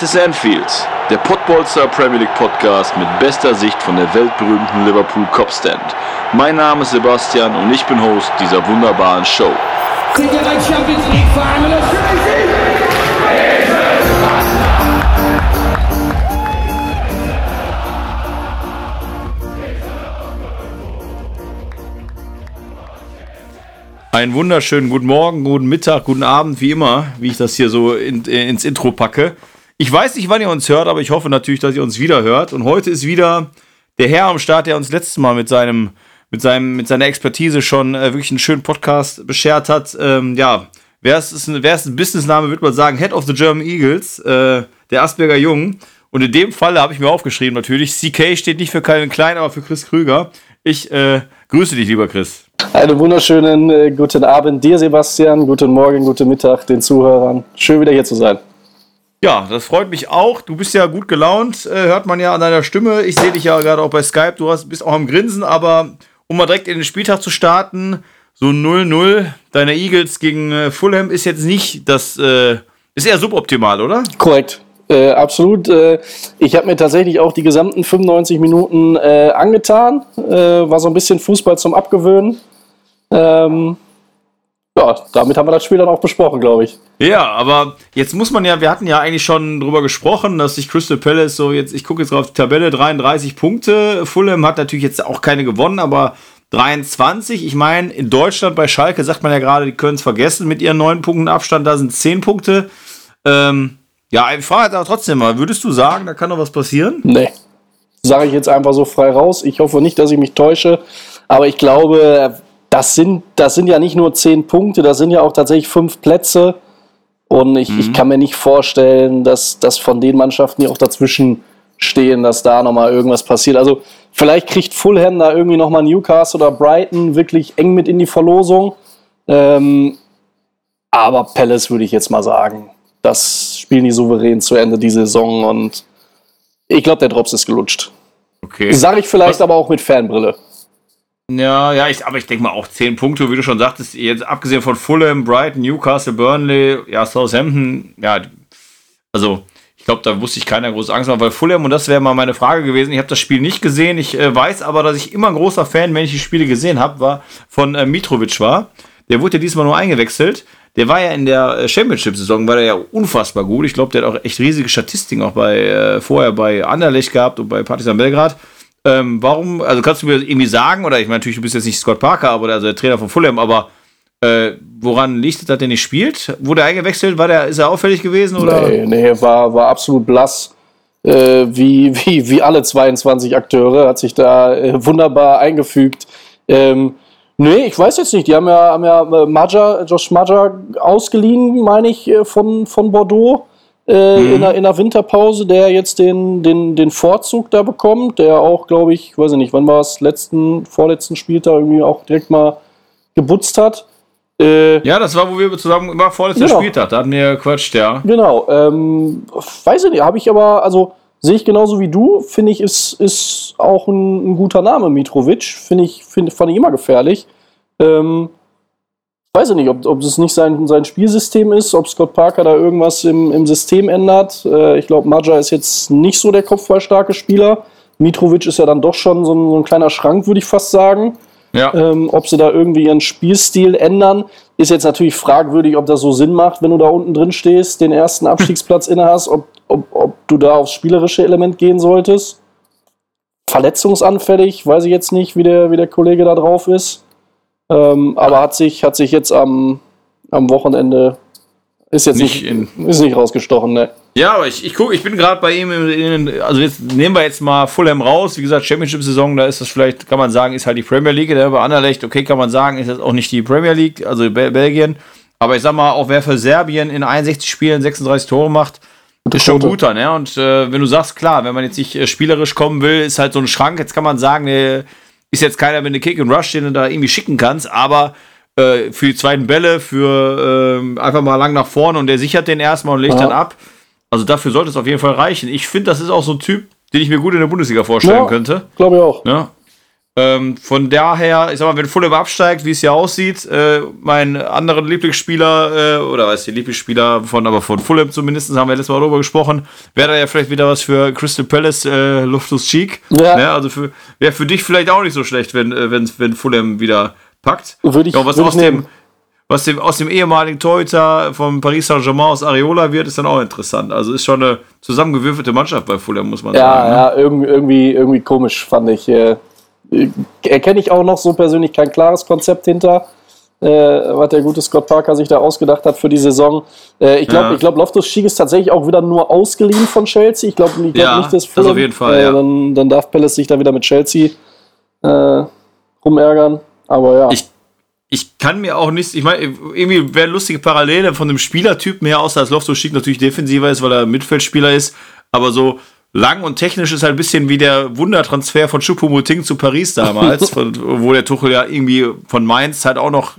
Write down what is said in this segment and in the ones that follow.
Ist Anfield, der Podbolster Premier League Podcast mit bester Sicht von der weltberühmten Liverpool Copstand. Mein Name ist Sebastian und ich bin Host dieser wunderbaren Show. Einen wunderschönen guten Morgen, guten Mittag, guten Abend, wie immer, wie ich das hier so in, äh, ins Intro packe. Ich weiß nicht, wann ihr uns hört, aber ich hoffe natürlich, dass ihr uns wieder hört. Und heute ist wieder der Herr am Start, der uns letztes Mal mit seinem, mit seinem, mit seiner Expertise schon äh, wirklich einen schönen Podcast beschert hat. Ähm, ja, wer ist, ist, ein, wer ist ein Businessname, würde man sagen, Head of the German Eagles, äh, der Asperger Jung. Und in dem Fall habe ich mir aufgeschrieben natürlich, CK steht nicht für Calvin Klein, aber für Chris Krüger. Ich äh, grüße dich, lieber Chris. Einen wunderschönen äh, guten Abend dir, Sebastian. Guten Morgen, guten Mittag den Zuhörern. Schön wieder hier zu sein. Ja, das freut mich auch. Du bist ja gut gelaunt, äh, hört man ja an deiner Stimme. Ich sehe dich ja gerade auch bei Skype. Du hast, bist auch am Grinsen, aber um mal direkt in den Spieltag zu starten, so 0-0 deiner Eagles gegen äh, Fulham ist jetzt nicht das, äh, ist eher suboptimal, oder? Korrekt. Äh, absolut. Äh, ich habe mir tatsächlich auch die gesamten 95 Minuten äh, angetan. War so ein bisschen Fußball zum Abgewöhnen. Ähm, ja, damit haben wir das Spiel dann auch besprochen, glaube ich. Ja, aber jetzt muss man ja, wir hatten ja eigentlich schon drüber gesprochen, dass sich Crystal Palace so jetzt, ich gucke jetzt auf die Tabelle, 33 Punkte. Fulham hat natürlich jetzt auch keine gewonnen, aber 23. Ich meine, in Deutschland bei Schalke sagt man ja gerade, die können es vergessen mit ihren neun Punkten Abstand, da sind 10 Punkte. Ähm, ja, ich frage aber trotzdem mal, würdest du sagen, da kann noch was passieren? Nee. Sage ich jetzt einfach so frei raus. Ich hoffe nicht, dass ich mich täusche. Aber ich glaube, das sind, das sind ja nicht nur zehn Punkte, das sind ja auch tatsächlich fünf Plätze. Und ich, mhm. ich kann mir nicht vorstellen, dass, dass von den Mannschaften, die auch dazwischen stehen, dass da nochmal irgendwas passiert. Also vielleicht kriegt Fulham da irgendwie nochmal Newcastle oder Brighton wirklich eng mit in die Verlosung. Ähm, aber Palace würde ich jetzt mal sagen, das spielen die souverän zu Ende die Saison und ich glaube, der Drops ist gelutscht. Okay. Sage ich vielleicht Was? aber auch mit Fanbrille. Ja, ja, ich, aber ich denke mal auch 10 Punkte, wie du schon sagtest, jetzt abgesehen von Fulham, Brighton, Newcastle, Burnley, ja, Southampton, ja, also ich glaube, da wusste ich keiner große Angst mehr, weil Fulham, und das wäre mal meine Frage gewesen, ich habe das Spiel nicht gesehen, ich äh, weiß aber, dass ich immer ein großer Fan, wenn ich die Spiele gesehen habe, war von äh, Mitrovic war. Der wurde ja diesmal nur eingewechselt. Der war ja in der äh, Championship-Saison, war der ja unfassbar gut. Ich glaube, der hat auch echt riesige Statistiken auch bei, äh, vorher bei Anderlecht gehabt und bei Partizan Belgrad. Ähm, warum, also kannst du mir irgendwie sagen, oder ich meine, natürlich, du bist jetzt nicht Scott Parker, aber also der Trainer von Fulham, aber äh, woran liegt es, dass der nicht spielt? Wurde er eingewechselt? War der, ist er auffällig gewesen? Oder? Nee, nee, war, war absolut blass. Äh, wie, wie, wie alle 22 Akteure, hat sich da äh, wunderbar eingefügt. Ähm, nee, ich weiß jetzt nicht. Die haben ja, haben ja äh, Maja, Josh Maja ausgeliehen, meine ich, äh, von, von Bordeaux äh, mhm. in, der, in der Winterpause, der jetzt den, den, den Vorzug da bekommt, der auch, glaube ich, weiß ich nicht, wann war es, letzten, vorletzten Spieltag irgendwie auch direkt mal gebutzt hat. Äh, ja, das war, wo wir zusammen war vorletzter genau. Spieltag, da hatten wir quatscht, ja. Genau, ähm, weiß ich nicht, habe ich aber, also sehe ich genauso wie du, finde ich, ist, ist auch ein, ein guter Name, Mitrovic, finde ich, find, fand ich immer gefährlich. Ähm, weiß ich nicht, ob, ob es nicht sein, sein Spielsystem ist, ob Scott Parker da irgendwas im, im System ändert. Äh, ich glaube, Maja ist jetzt nicht so der kopfballstarke Spieler. Mitrovic ist ja dann doch schon so ein, so ein kleiner Schrank, würde ich fast sagen. Ja. Ähm, ob sie da irgendwie ihren Spielstil ändern, ist jetzt natürlich fragwürdig, ob das so Sinn macht, wenn du da unten drin stehst, den ersten Abstiegsplatz inne hast, ob, ob, ob du da aufs spielerische Element gehen solltest. Verletzungsanfällig, weiß ich jetzt nicht, wie der, wie der Kollege da drauf ist. Ähm, aber hat sich, hat sich jetzt am, am Wochenende ist jetzt nicht, nicht in, ist nicht rausgestochen, ne? Ja, aber ich, ich gucke, ich bin gerade bei ihm, in, also jetzt nehmen wir jetzt mal Fulham raus. Wie gesagt, Championship-Saison, da ist das vielleicht, kann man sagen, ist halt die Premier League. Der bei Anderlecht, okay, kann man sagen, ist das auch nicht die Premier League, also Bel Belgien. Aber ich sag mal, auch wer für Serbien in 61 Spielen 36 Tore macht, ist schon guter, ne? Und äh, wenn du sagst, klar, wenn man jetzt nicht äh, spielerisch kommen will, ist halt so ein Schrank. Jetzt kann man sagen, der ist jetzt keiner, wenn du Kick und Rush den du da irgendwie schicken kannst, aber äh, für die zweiten Bälle, für äh, einfach mal lang nach vorne und der sichert den erstmal und legt ja. dann ab. Also dafür sollte es auf jeden Fall reichen. Ich finde, das ist auch so ein Typ, den ich mir gut in der Bundesliga vorstellen ja, könnte. Glaube ich auch. Ja. Ähm, von daher, ich sag mal, wenn Fulham absteigt, wie es hier aussieht, äh, mein anderer Lieblingsspieler, äh, oder was die Lieblingsspieler von, aber von Fulham zumindest, haben wir letztes Mal darüber gesprochen, wäre da ja vielleicht wieder was für Crystal Palace, äh, Luftus Cheek. Ja. Ne? Also für, wäre für dich vielleicht auch nicht so schlecht, wenn, äh, wenn, wenn Fulham wieder packt. Würde ich- ja, was würde aus ich dem, nehmen. was dem, aus dem ehemaligen Torhüter vom Paris Saint-Germain aus Areola wird, ist dann auch interessant. Also ist schon eine zusammengewürfelte Mannschaft bei Fulham, muss man Ja, sagen. ne? ja, irgendwie, irgendwie, irgendwie komisch, fand ich. Äh, erkenne ich auch noch so persönlich kein klares Konzept hinter, äh, was der gute Scott Parker sich da ausgedacht hat für die Saison. Äh, ich glaube, Ja. ich glaub, Loftus Cheek ist tatsächlich auch wieder nur ausgeliehen von Chelsea. Ich glaube ich glaub Ja, nicht, dass das auf jeden Fall, äh, ja. dann, dann darf Palace sich da wieder mit Chelsea äh, rumärgern. Aber ja. Ich, ich kann mir auch nicht, ich meine, irgendwie wäre lustige Parallele von dem Spielertypen her, außer dass Loftus Schick natürlich defensiver ist, weil er Mittelfeldspieler ist, aber so lang und technisch ist halt ein bisschen wie der Wundertransfer von Choupo-Moting zu Paris damals, von, wo der Tuchel ja irgendwie von Mainz halt auch noch,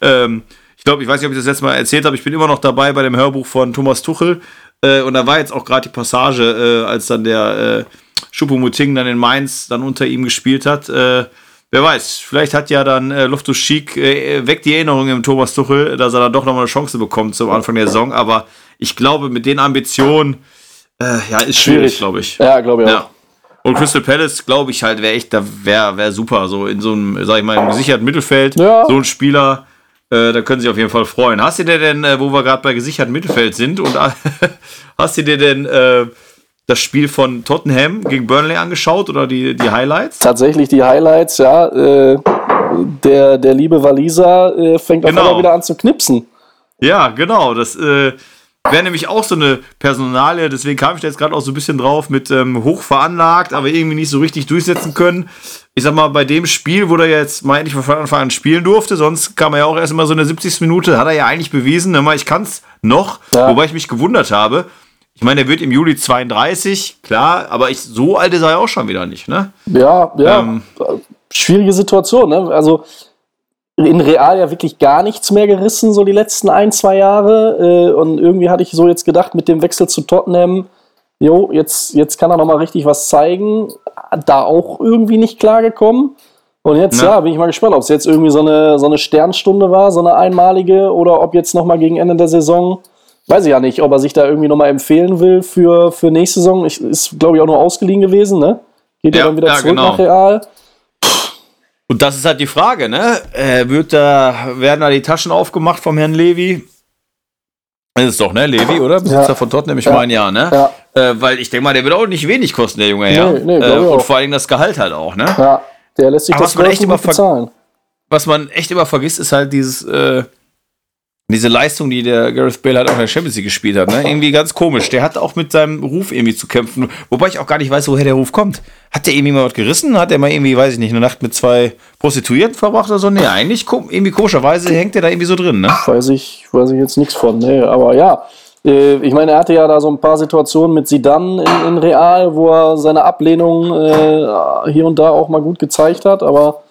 ähm, ich glaube, ich weiß nicht, ob ich das letzte Mal erzählt habe, ich bin immer noch dabei bei dem Hörbuch von Thomas Tuchel äh, und da war jetzt auch gerade die Passage, äh, als dann der äh, Choupo-Moting dann in Mainz dann unter ihm gespielt hat, äh, Wer weiß, vielleicht hat ja dann äh, Loftus Cheek, äh, weckt die Erinnerung im Thomas Tuchel, dass er dann doch nochmal eine Chance bekommt zum Anfang der Saison. Aber ich glaube, mit den Ambitionen, äh, ja, ist schwierig, Schwierig. glaube ich. ja, glaube ich auch. Ja. Und Crystal Palace, glaube ich halt, wäre echt, da wäre wär super. So in so einem, sag ich mal, im gesicherten Mittelfeld, Ja. so ein Spieler, äh, da können sich auf jeden Fall freuen. Hast du dir denn, äh, wo wir gerade bei gesichertem Mittelfeld sind, und hast du dir denn äh, das Spiel von Tottenham gegen Burnley angeschaut oder die, die Highlights? Tatsächlich die Highlights, ja. Äh, der, der liebe Waliser äh, fängt auf Genau. einmal wieder an zu knipsen. Ja, genau. Das äh, wäre nämlich auch so eine Personalie, deswegen kam ich da jetzt gerade auch so ein bisschen drauf mit ähm, hoch veranlagt, aber irgendwie nicht so richtig durchsetzen können. Ich sag mal, bei dem Spiel, wo er jetzt mal endlich von Anfang an spielen durfte, sonst kam er ja auch erst immer so in der 70. Minute, hat er ja eigentlich bewiesen, mal, ich kann es noch, Ja. wobei ich mich gewundert habe. Ich meine, er wird im Juli 32, klar, aber ich, so alt ist er ja auch schon wieder nicht, ne? Ja, ja. Ähm. Schwierige Situation, ne? Also in Real ja wirklich gar nichts mehr gerissen, so die letzten ein, zwei Jahre. Äh, und irgendwie hatte ich so jetzt gedacht, mit dem Wechsel zu Tottenham, jo, jetzt, jetzt kann er nochmal richtig was zeigen. Da auch irgendwie nicht klargekommen. Und jetzt, Ja. ja, bin ich mal gespannt, ob es jetzt irgendwie so eine, so eine Sternstunde war, so eine einmalige, oder ob jetzt nochmal gegen Ende der Saison, weiß ich ja nicht, ob er sich da irgendwie nochmal empfehlen will für, für nächste Saison. Ich, ist, glaube ich, auch nur ausgeliehen gewesen, ne? Geht ja, Ja, dann wieder ja, zurück genau. nach Real. Und das ist halt die Frage, ne? Äh, wird da, werden da die Taschen aufgemacht vom Herrn Levi? Das ist doch, ne? Levi, oder? Besitzer Ja. von Tottenham, ich Ja. meine ja, ne? Ja. Äh, weil ich denke mal, der wird auch nicht wenig kosten, der junge Herr. Nee, nee, äh, und auch. vor allem das Gehalt halt auch, ne? Ja, der lässt sich Aber das was man echt immer bezahlen. Was man echt immer vergisst, ist halt dieses, äh, diese Leistung, die der Gareth Bale halt auch in der Champions League gespielt hat, ne? Irgendwie ganz komisch. Der hat auch mit seinem Ruf irgendwie zu kämpfen. Wobei ich auch gar nicht weiß, woher der Ruf kommt. Hat der irgendwie mal was gerissen? Hat der mal irgendwie, weiß ich nicht, eine Nacht mit zwei Prostituierten verbracht oder so? Nee, eigentlich irgendwie komischerweise hängt der da irgendwie so drin, ne? Weiß ich, weiß ich jetzt nichts von. Nee, aber ja. Äh, Ich meine, er hatte ja da so ein paar Situationen mit Sidan in, in Real, wo er seine Ablehnung äh, hier und da auch mal gut gezeigt hat, aber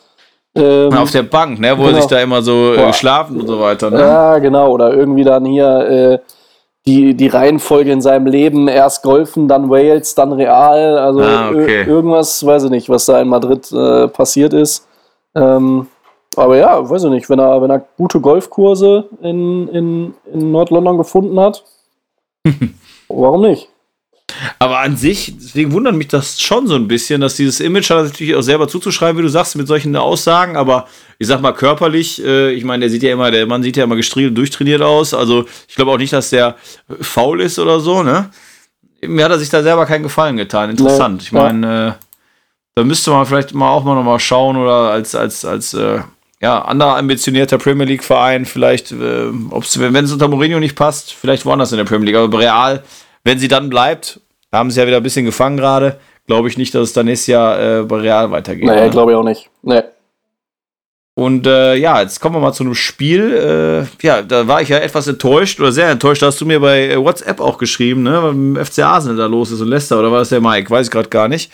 ähm, Auf der Bank, ne? Wo er Genau. sich da immer so äh, Boah. geschlafen und so weiter, ne? Ja, genau. Oder irgendwie dann hier äh, die, die Reihenfolge in seinem Leben. Erst Golfen, dann Wales, dann Real. Also Ah, okay. ir- irgendwas, weiß ich nicht, was da in Madrid äh, passiert ist. Ähm, aber ja, weiß ich nicht, wenn er, wenn er gute Golfkurse in, in, in Nord-London gefunden hat, warum nicht? Aber an sich, deswegen wundert mich das schon so ein bisschen, dass dieses Image hat natürlich auch selber zuzuschreiben, wie du sagst, mit solchen Aussagen, aber ich sag mal körperlich, äh, ich meine, der sieht ja immer, der Mann sieht ja immer gestriegelt, durchtrainiert aus, also ich glaube auch nicht, dass der faul ist oder so, ne? Mir hat er sich da selber keinen Gefallen getan, interessant. Nee, ich meine, äh, da müsste man vielleicht mal auch mal nochmal schauen oder als, als, als, äh, ja, anderer ambitionierter Premier League Verein, vielleicht, äh, ob's, wenn es unter Mourinho nicht passt, vielleicht woanders in der Premier League, aber Real, wenn sie dann bleibt, haben sie ja wieder ein bisschen gefangen gerade, glaube ich nicht, dass es dann nächstes Jahr äh, bei Real weitergeht. Nee, ne? glaube ich auch nicht. Nee. Und äh, ja, jetzt kommen wir mal zu einem Spiel. Äh, ja, da war ich ja etwas enttäuscht oder sehr enttäuscht. Da hast du mir bei äh, WhatsApp auch geschrieben, ne, was mit dem FC Arsenal da los ist und Leicester. Oder war das der Mike? Weiß ich gerade gar nicht.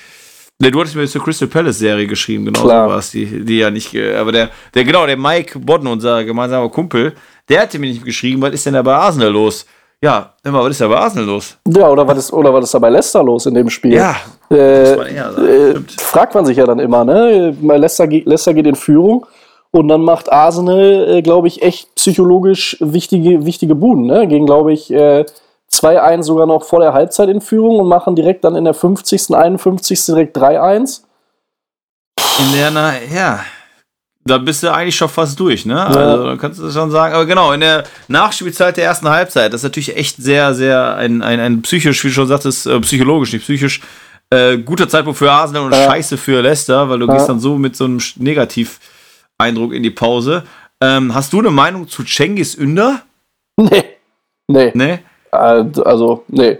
Ne, du hattest mir zur Crystal Palace Serie geschrieben, genau so war es, die, die ja nicht, äh, aber der, der, genau, der Mike Bodden, unser gemeinsamer Kumpel, der hatte mir nicht geschrieben, was ist denn da bei Arsenal los? Ja, immer, was ist da bei Arsenal los? Ja, oder was ist, oder was ist da bei Leicester los in dem Spiel? Ja, Äh, man äh, fragt man sich ja dann immer, ne? Leicester, Leicester geht in Führung und dann macht Arsenal, äh, glaube ich, echt psychologisch wichtige, wichtige Buden, ne? Gegen, glaube ich, äh, 2-1 sogar noch vor der Halbzeit in Führung und machen direkt dann in der 50., 51. direkt 3-1. In der, na, ja. Da bist du eigentlich schon fast durch, ne? Also, da kannst du schon sagen. Aber genau, in der Nachspielzeit der ersten Halbzeit, das ist natürlich echt sehr, sehr ein, ein, ein psychisch, wie du schon sagtest, äh, psychologisch, nicht psychisch, äh, guter Zeitpunkt für Arsenal und Ja. scheiße für Leicester, weil du Ja. gehst dann so mit so einem Negativ-Eindruck in die Pause. Ähm, hast du eine Meinung zu Cengiz Ünder? Nee. Nee. Ne? Äh, Also, nee.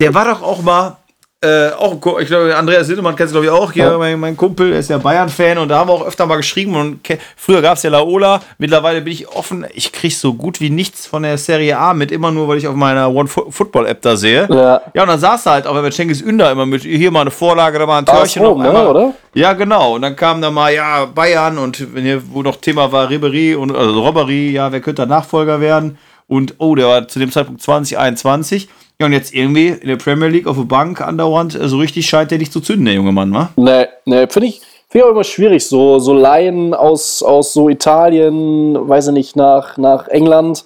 Der war doch auch mal, äh, auch, ich glaube, Andreas Lindemann kennst du glaube ich auch, hier, Ja. mein, mein Kumpel, der ist ja Bayern-Fan und da haben wir auch öfter mal geschrieben und früher gab es ja Laola, mittlerweile bin ich offen, ich kriege so gut wie nichts von der Serie A mit, immer nur, weil ich auf meiner One-Football-App da sehe. Ja. Ja, und dann saß er halt auch, wenn Cengiz Ünder immer mit, hier mal eine Vorlage, da mal ein AS Törchen. Rom, noch ne, einmal. oder? Ja, genau. Und dann kam da mal, ja, Bayern und wenn hier, wo noch Thema war, Ribery und also Robbery, ja, wer könnte da Nachfolger werden? Und oh, der war zu dem Zeitpunkt 2021. Ja, und jetzt irgendwie in der Premier League auf der Bank andauernd, äh, so richtig scheint der nicht zu zünden, der junge Mann, wa? Nee, nee, finde ich, find ich auch immer schwierig, so, so Laien aus, aus so Italien, weiß ich nicht, nach, nach England.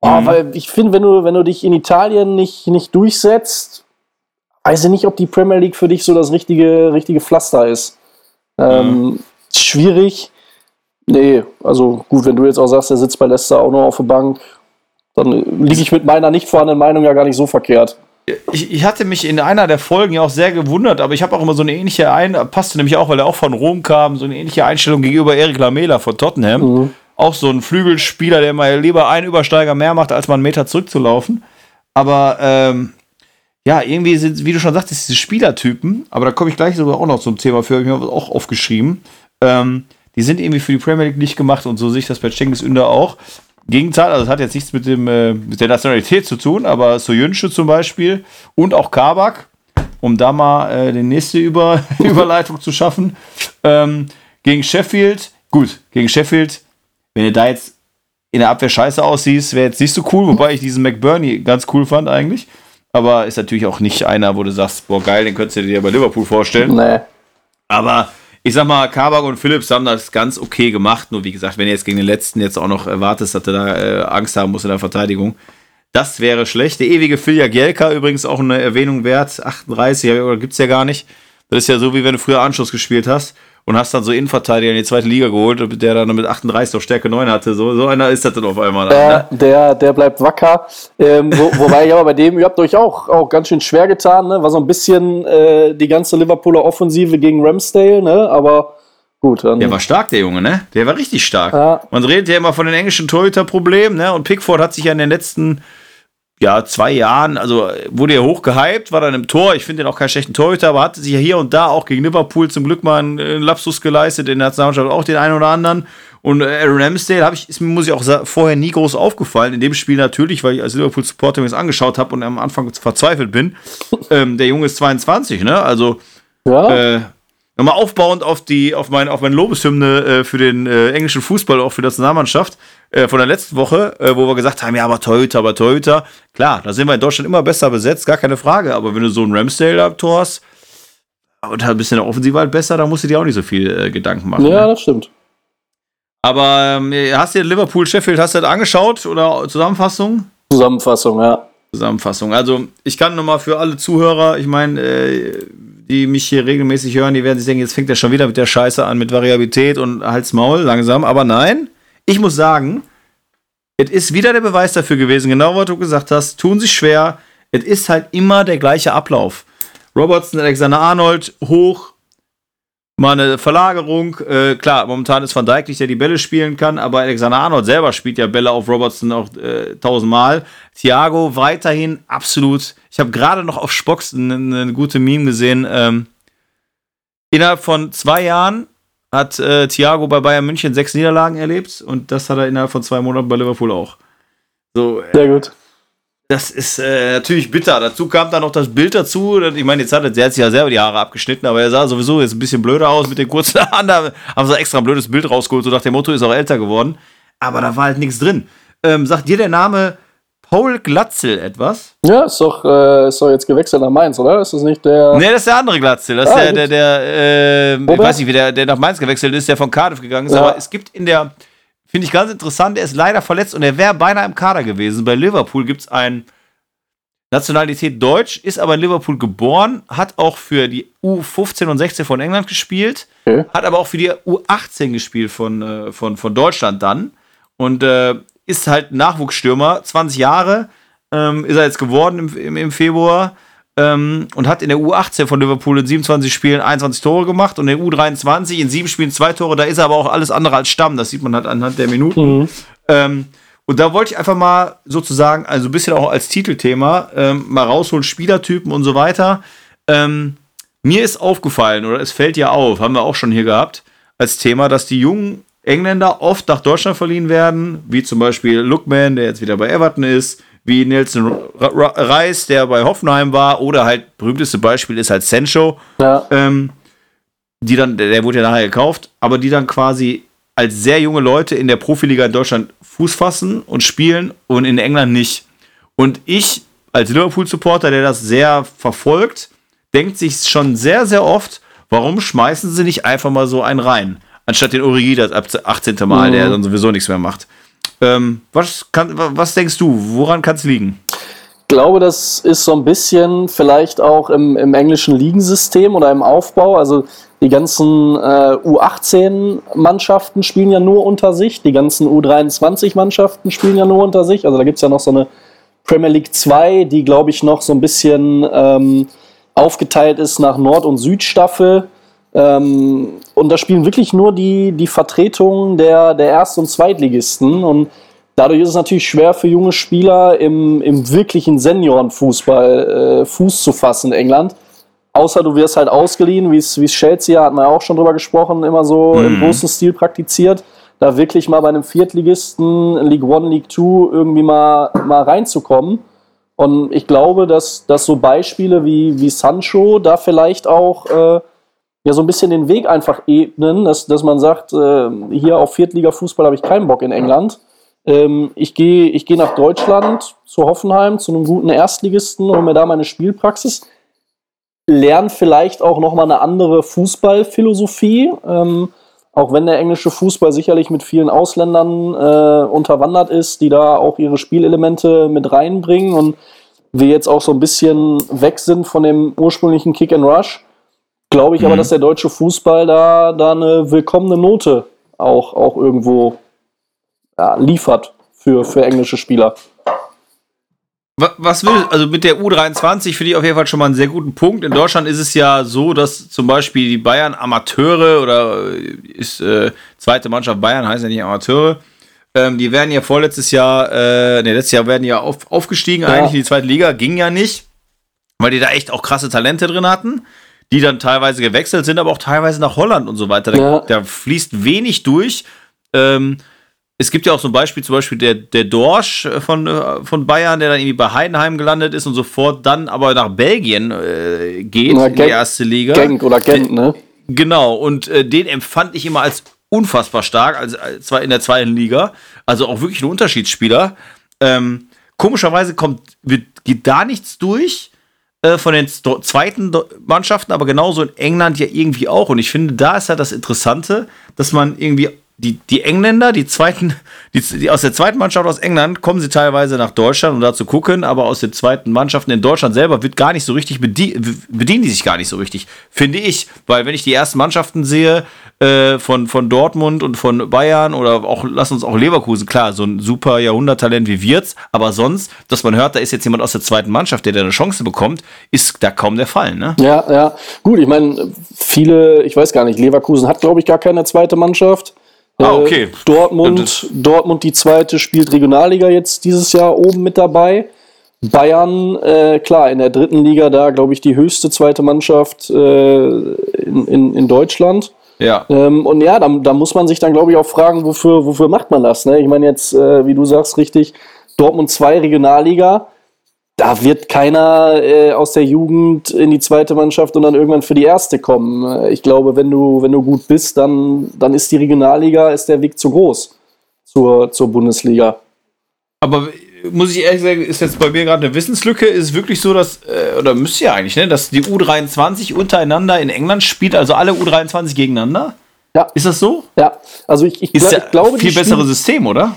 Oh, Weil ich finde, wenn du, wenn du dich in Italien nicht, nicht durchsetzt, weiß ich nicht, ob die Premier League für dich so das richtige, richtige Pflaster ist. Ähm, Schwierig. Nee, also gut, wenn du jetzt auch sagst, er sitzt bei Leicester auch noch auf der Bank, dann liege ich mit meiner nicht vorhandenen Meinung ja gar nicht so verkehrt. Ich, ich hatte mich in einer der Folgen ja auch sehr gewundert, aber ich habe auch immer so eine ähnliche ein passte nämlich auch, weil er auch von Rom kam, so eine ähnliche Einstellung gegenüber Erik Lamela von Tottenham. Auch so ein Flügelspieler, der mal lieber einen Übersteiger mehr macht, als mal einen Meter zurückzulaufen. Aber ähm, ja, irgendwie sind, wie du schon sagtest, diese Spielertypen, aber da komme ich gleich sogar auch noch zum Thema für, habe ich mir auch aufgeschrieben. Ähm, die sind irgendwie für die Premier League nicht gemacht und so sehe ich das bei Cengiz Ünder auch. Gegenteil, also das hat jetzt nichts mit, dem, äh, mit der Nationalität zu tun, aber Soyuncu zum Beispiel und auch Kabak, um da mal äh, die nächste Über Überleitung zu schaffen. Ähm, gegen Sheffield, gut, gegen Sheffield, wenn ihr da jetzt in der Abwehr scheiße aussiehst, wäre jetzt nicht so cool, wobei ich diesen McBurney ganz cool fand eigentlich. Aber ist natürlich auch nicht einer, wo du sagst, boah, geil, den könntest du dir bei Liverpool vorstellen. Nee. Aber ich sag mal, Kabak und Phillips haben das ganz okay gemacht. Nur wie gesagt, wenn du jetzt gegen den letzten jetzt auch noch erwartest, dass du da äh, Angst haben musst in der Verteidigung, das wäre schlecht. Der ewige Filja Gielka übrigens auch eine Erwähnung wert. 38, oder gibt's ja gar nicht. Das ist ja so, wie wenn du früher Anschluss gespielt hast und hast dann so Innenverteidiger in die zweite Liga geholt, der dann mit 38 auf Stärke 9 hatte. So, so einer ist das dann auf einmal. Dann, Der, ne? der, der bleibt wacker. Ähm, wo, wobei ich aber bei dem, ihr habt euch auch, auch ganz schön schwer getan, ne? War so ein bisschen äh, die ganze Liverpooler Offensive gegen Ramsdale, ne? Aber gut, dann. Der war stark, der Junge, ne? Der war richtig stark. Ja. Man redet ja immer von den englischen Torhüter-Problemen, ne? Und Pickford hat sich ja in den letzten ja, zwei Jahren, also wurde er hochgehypt, war dann im Tor. Ich finde ihn auch keinen schlechten Torhüter, aber hatte sich ja hier und da auch gegen Liverpool zum Glück mal einen, einen Lapsus geleistet, in der Nationalmannschaft auch den einen oder anderen. Und äh, Aaron Ramsdale habe ich, ist mir, muss ich auch vorher nie groß aufgefallen. In dem Spiel natürlich, weil ich als Liverpool-Supporter mir das angeschaut habe und am Anfang verzweifelt bin. ähm, der Junge ist 22, ne? Also ja, äh, nochmal aufbauend auf die, auf meine, auf meine Lobeshymne äh, für den äh, englischen Fußball, auch für die Nationalmannschaft äh, von der letzten Woche, äh, wo wir gesagt haben, ja, aber Torhüter, aber Torhüter. Klar, da sind wir in Deutschland immer besser besetzt, gar keine Frage. Aber wenn du so einen Ramsdale am Tor hast und halt ein bisschen der Offensive halt besser, dann musst du dir auch nicht so viel äh, Gedanken machen. ja, Ne? das stimmt. Aber ähm, hast du dir Liverpool Sheffield hast du das angeschaut oder Zusammenfassung? Zusammenfassung, ja. Zusammenfassung. Also ich kann nochmal für alle Zuhörer, ich meine, äh, die mich hier regelmäßig hören, die werden sich denken, jetzt fängt er schon wieder mit der Scheiße an, mit Variabilität und Hals Maul langsam. Aber nein, ich muss sagen, es ist wieder der Beweis dafür gewesen, genau was du gesagt hast, tun sich schwer. Es ist halt immer der gleiche Ablauf. Robertson, Alexander Arnold, hoch, mal eine Verlagerung. Äh, klar, momentan ist Van Dijk nicht, der die Bälle spielen kann, aber Alexander Arnold selber spielt ja Bälle auf Robertson auch äh, tausendmal. Thiago weiterhin absolut. Ich habe gerade noch auf Spox eine, eine gute Meme gesehen. Ähm, innerhalb von zwei Jahren hat äh, Thiago bei Bayern München sechs Niederlagen erlebt und das hat er innerhalb von zwei Monaten bei Liverpool auch. So, äh, Sehr gut. Das ist äh, natürlich bitter. Dazu kam dann noch das Bild dazu. Ich meine, jetzt hat er, der hat sich ja selber die Haare abgeschnitten, aber er sah sowieso jetzt ein bisschen blöder aus mit den kurzen Haaren. Da haben sie extra ein blödes Bild rausgeholt, so nach dem Motto ist auch älter geworden. Aber da war halt nichts drin. Ähm, sagt dir der Name Paul Glatzel etwas? Ja, ist doch, äh, ist doch jetzt gewechselt nach Mainz, oder? Ist das nicht der. Nee, das ist der andere Glatzel. Das ist Ah, der, der, gut. der, äh, ich weiß nicht, wie der, der nach Mainz gewechselt ist, der von Cardiff gegangen ist. Ja. Aber es gibt in der, finde ich ganz interessant, er ist leider verletzt und er wäre beinahe im Kader gewesen. Bei Liverpool gibt es ein Nationalität Deutsch, ist aber in Liverpool geboren, hat auch für die U15 und 16 von England gespielt, Okay. hat aber auch für die U18 gespielt von, äh, von, von Deutschland dann und äh, ist halt Nachwuchsstürmer, 20 Jahre ähm, ist er jetzt geworden im, im, im Februar ähm, und hat in der U18 von Liverpool in 27 Spielen 21 Tore gemacht und in der U23 in sieben Spielen zwei Tore, da ist er aber auch alles andere als Stamm, das sieht man halt anhand der Minuten. Ähm, und da wollte ich einfach mal sozusagen, also ein bisschen auch als Titelthema, ähm, mal rausholen, Spielertypen und so weiter. Ähm, mir ist aufgefallen, oder es fällt ja auf, haben wir auch schon hier gehabt, als Thema, dass die jungen Engländer oft nach Deutschland verliehen werden, wie zum Beispiel Lookman, der jetzt wieder bei Everton ist, wie Nelson Reis, der bei Hoffenheim war, oder halt, berühmteste Beispiel ist halt Sancho, Ja. ähm, die dann, der, wurde ja nachher gekauft, aber die dann quasi als sehr junge Leute in der Profiliga in Deutschland Fuß fassen und spielen und in England nicht. Und ich als Liverpool-Supporter, der das sehr verfolgt, denkt sich schon sehr, sehr oft, warum schmeißen sie nicht einfach mal so einen rein, anstatt den Origi das ab 18. Mal, der dann sowieso nichts mehr macht. Ähm, was, kann, wa- was denkst du, woran kann es liegen? Ich glaube, das ist so ein bisschen vielleicht auch im, im englischen Ligensystem oder im Aufbau. Also die ganzen äh, U18-Mannschaften spielen ja nur unter sich, die ganzen U23-Mannschaften spielen ja nur unter sich. Also da gibt es ja noch so eine Premier League 2, die, glaube ich, noch so ein bisschen ähm, aufgeteilt ist nach Nord- und Südstaffel. Ähm, und da spielen wirklich nur die, die Vertretungen der, der Erst- und Zweitligisten. Und dadurch ist es natürlich schwer für junge Spieler im, im wirklichen Seniorenfußball äh, Fuß zu fassen in England. Außer du wirst halt ausgeliehen, wie es Chelsea, hat man ja auch schon drüber gesprochen, immer so im großen Stil praktiziert. Da wirklich mal bei einem Viertligisten, League One, League Two irgendwie mal, mal reinzukommen. Und ich glaube, dass, dass so Beispiele wie, wie Sancho da vielleicht auch äh, ja so ein bisschen den Weg einfach ebnen, dass, dass man sagt, äh, hier auf Viertliga-Fußball habe ich keinen Bock in England. Ähm, ich gehe ich geh nach Deutschland, zu Hoffenheim, zu einem guten Erstligisten, hole mir da meine Spielpraxis, lerne vielleicht auch nochmal eine andere Fußballphilosophie. Ähm, auch wenn der englische Fußball sicherlich mit vielen Ausländern äh, unterwandert ist, die da auch ihre Spielelemente mit reinbringen und wir jetzt auch so ein bisschen weg sind von dem ursprünglichen Kick and Rush, glaube ich aber, dass der deutsche Fußball da, da eine willkommene Note auch, auch irgendwo ja, liefert für, für englische Spieler. Wa- Was will, also mit der U23 finde ich auf jeden Fall schon mal einen sehr guten Punkt. In Deutschland ist es ja so, dass zum Beispiel die Bayern Amateure oder äh, ist äh, zweite Mannschaft Bayern, heißt ja nicht Amateure, ähm, die werden ja vorletztes Jahr, äh, ne, letztes Jahr werden ja auf, aufgestiegen Ja. eigentlich in die zweite Liga, ging ja nicht, weil die da echt auch krasse Talente drin hatten, die dann teilweise gewechselt sind, aber auch teilweise nach Holland und so weiter. Da, Ja. da fließt wenig durch. Ähm, es gibt ja auch so ein Beispiel, zum Beispiel der, der Dorsch äh, von, äh, von Bayern, der dann irgendwie bei Heidenheim gelandet ist und sofort dann aber nach Belgien äh, geht, Na, in die erste Liga. Genk oder Gent, ne? Genau, und äh, den empfand ich immer als unfassbar stark, als, als zwar in der zweiten Liga. Also auch wirklich ein Unterschiedsspieler. Ähm, komischerweise kommt, wird, geht da nichts durch äh, von den zweiten Mannschaften, aber genauso in England ja irgendwie auch. Und ich finde, da ist ja das Interessante, dass man irgendwie die, die Engländer, die zweiten, die, die aus der zweiten Mannschaft aus England, kommen sie teilweise nach Deutschland, um da zu gucken, aber aus den zweiten Mannschaften in Deutschland selber wird gar nicht so richtig bedient, bedienen die sich gar nicht so richtig, finde ich. Weil wenn ich die ersten Mannschaften sehe, äh, von, von Dortmund und von Bayern oder auch, lass uns auch Leverkusen, klar, so ein super Jahrhunderttalent wie Wirtz, aber sonst, dass man hört, da ist jetzt jemand aus der zweiten Mannschaft, der da eine Chance bekommt, ist da kaum der Fall, ne? Ja, ja. Gut, ich meine, viele, ich weiß gar nicht, Leverkusen hat, glaube ich, gar keine zweite Mannschaft. Ah, Äh, okay. Dortmund, Dortmund, die zweite, spielt Regionalliga jetzt dieses Jahr oben mit dabei. Bayern, äh, klar, in der dritten Liga da, glaube ich, die höchste zweite Mannschaft äh, in, in, in Deutschland. Ja. Ähm, und ja, da, da muss man sich dann, glaube ich, auch fragen, wofür, wofür macht man das? Ne? Ich meine jetzt, äh, wie du sagst, richtig, Dortmund 2 Regionalliga, da wird keiner äh, aus der Jugend in die zweite Mannschaft und dann irgendwann für die erste kommen. Äh, Ich glaube, wenn du, wenn du gut bist, dann, dann ist die Regionalliga, ist der Weg zu groß zur, zur Bundesliga. Aber muss ich ehrlich sagen, ist jetzt bei mir gerade eine Wissenslücke. Ist es wirklich so, dass, äh, oder müsste ja eigentlich, ne, dass die U23 untereinander in England spielt, also alle U23 gegeneinander? Ja. Ist das so? Ja, also ich, ich, Ist ja ich glaube, viel besseres System, oder?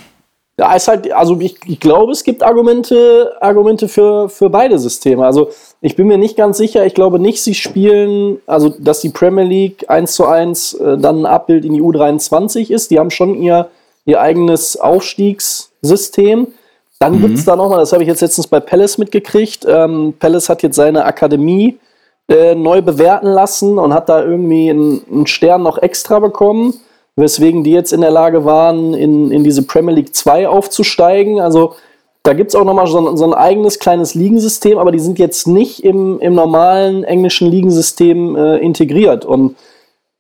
Ja, ist halt, also ich, ich glaube, es gibt Argumente, Argumente für, für beide Systeme. Also ich bin mir nicht ganz sicher, ich glaube nicht, sie spielen, also dass die Premier League 1 zu 1 äh, dann ein Abbild in die U23 ist. Die haben schon ihr, ihr eigenes Aufstiegssystem. Dann gibt's gibt's da nochmal, das habe ich jetzt letztens bei Palace mitgekriegt. Ähm, Palace hat jetzt seine Akademie äh, neu bewerten lassen und hat da irgendwie einen, einen Stern noch extra bekommen, weswegen die jetzt in der Lage waren, in, in diese Premier League 2 aufzusteigen. Also da gibt es auch nochmal so, ein- so ein eigenes kleines Ligensystem, aber die sind jetzt nicht im, im normalen englischen Ligensystem äh, integriert. Und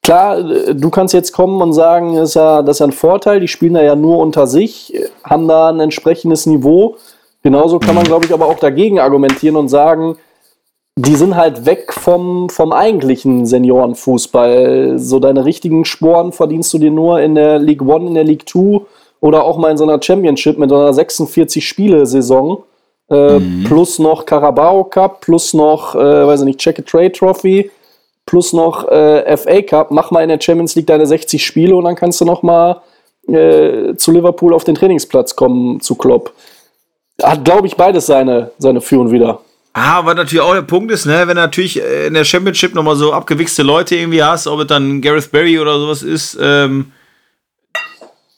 klar, du kannst jetzt kommen und sagen, das ist, ja, das ist ja ein Vorteil, die spielen da ja nur unter sich, haben da ein entsprechendes Niveau. Genauso kann man, glaube ich, aber auch dagegen argumentieren und sagen, die sind halt weg vom, vom eigentlichen Seniorenfußball. So deine richtigen Sporen verdienst du dir nur in der League One, in der League Two oder auch mal in so einer Championship mit so einer 46-Spiele-Saison. Äh, Plus noch Carabao Cup, plus noch, äh, weiß ich nicht, Check a Trade Trophy, plus noch äh, FA Cup. Mach mal in der Champions League deine 60 Spiele und dann kannst du noch mal äh, zu Liverpool auf den Trainingsplatz kommen, zu Klopp. Hat, glaube ich, beides seine, seine Für und. Ah, aber natürlich auch der Punkt ist, ne, wenn natürlich äh, in der Championship nochmal so abgewichste Leute irgendwie hast, ob es dann Gareth Barry oder sowas ist, ähm,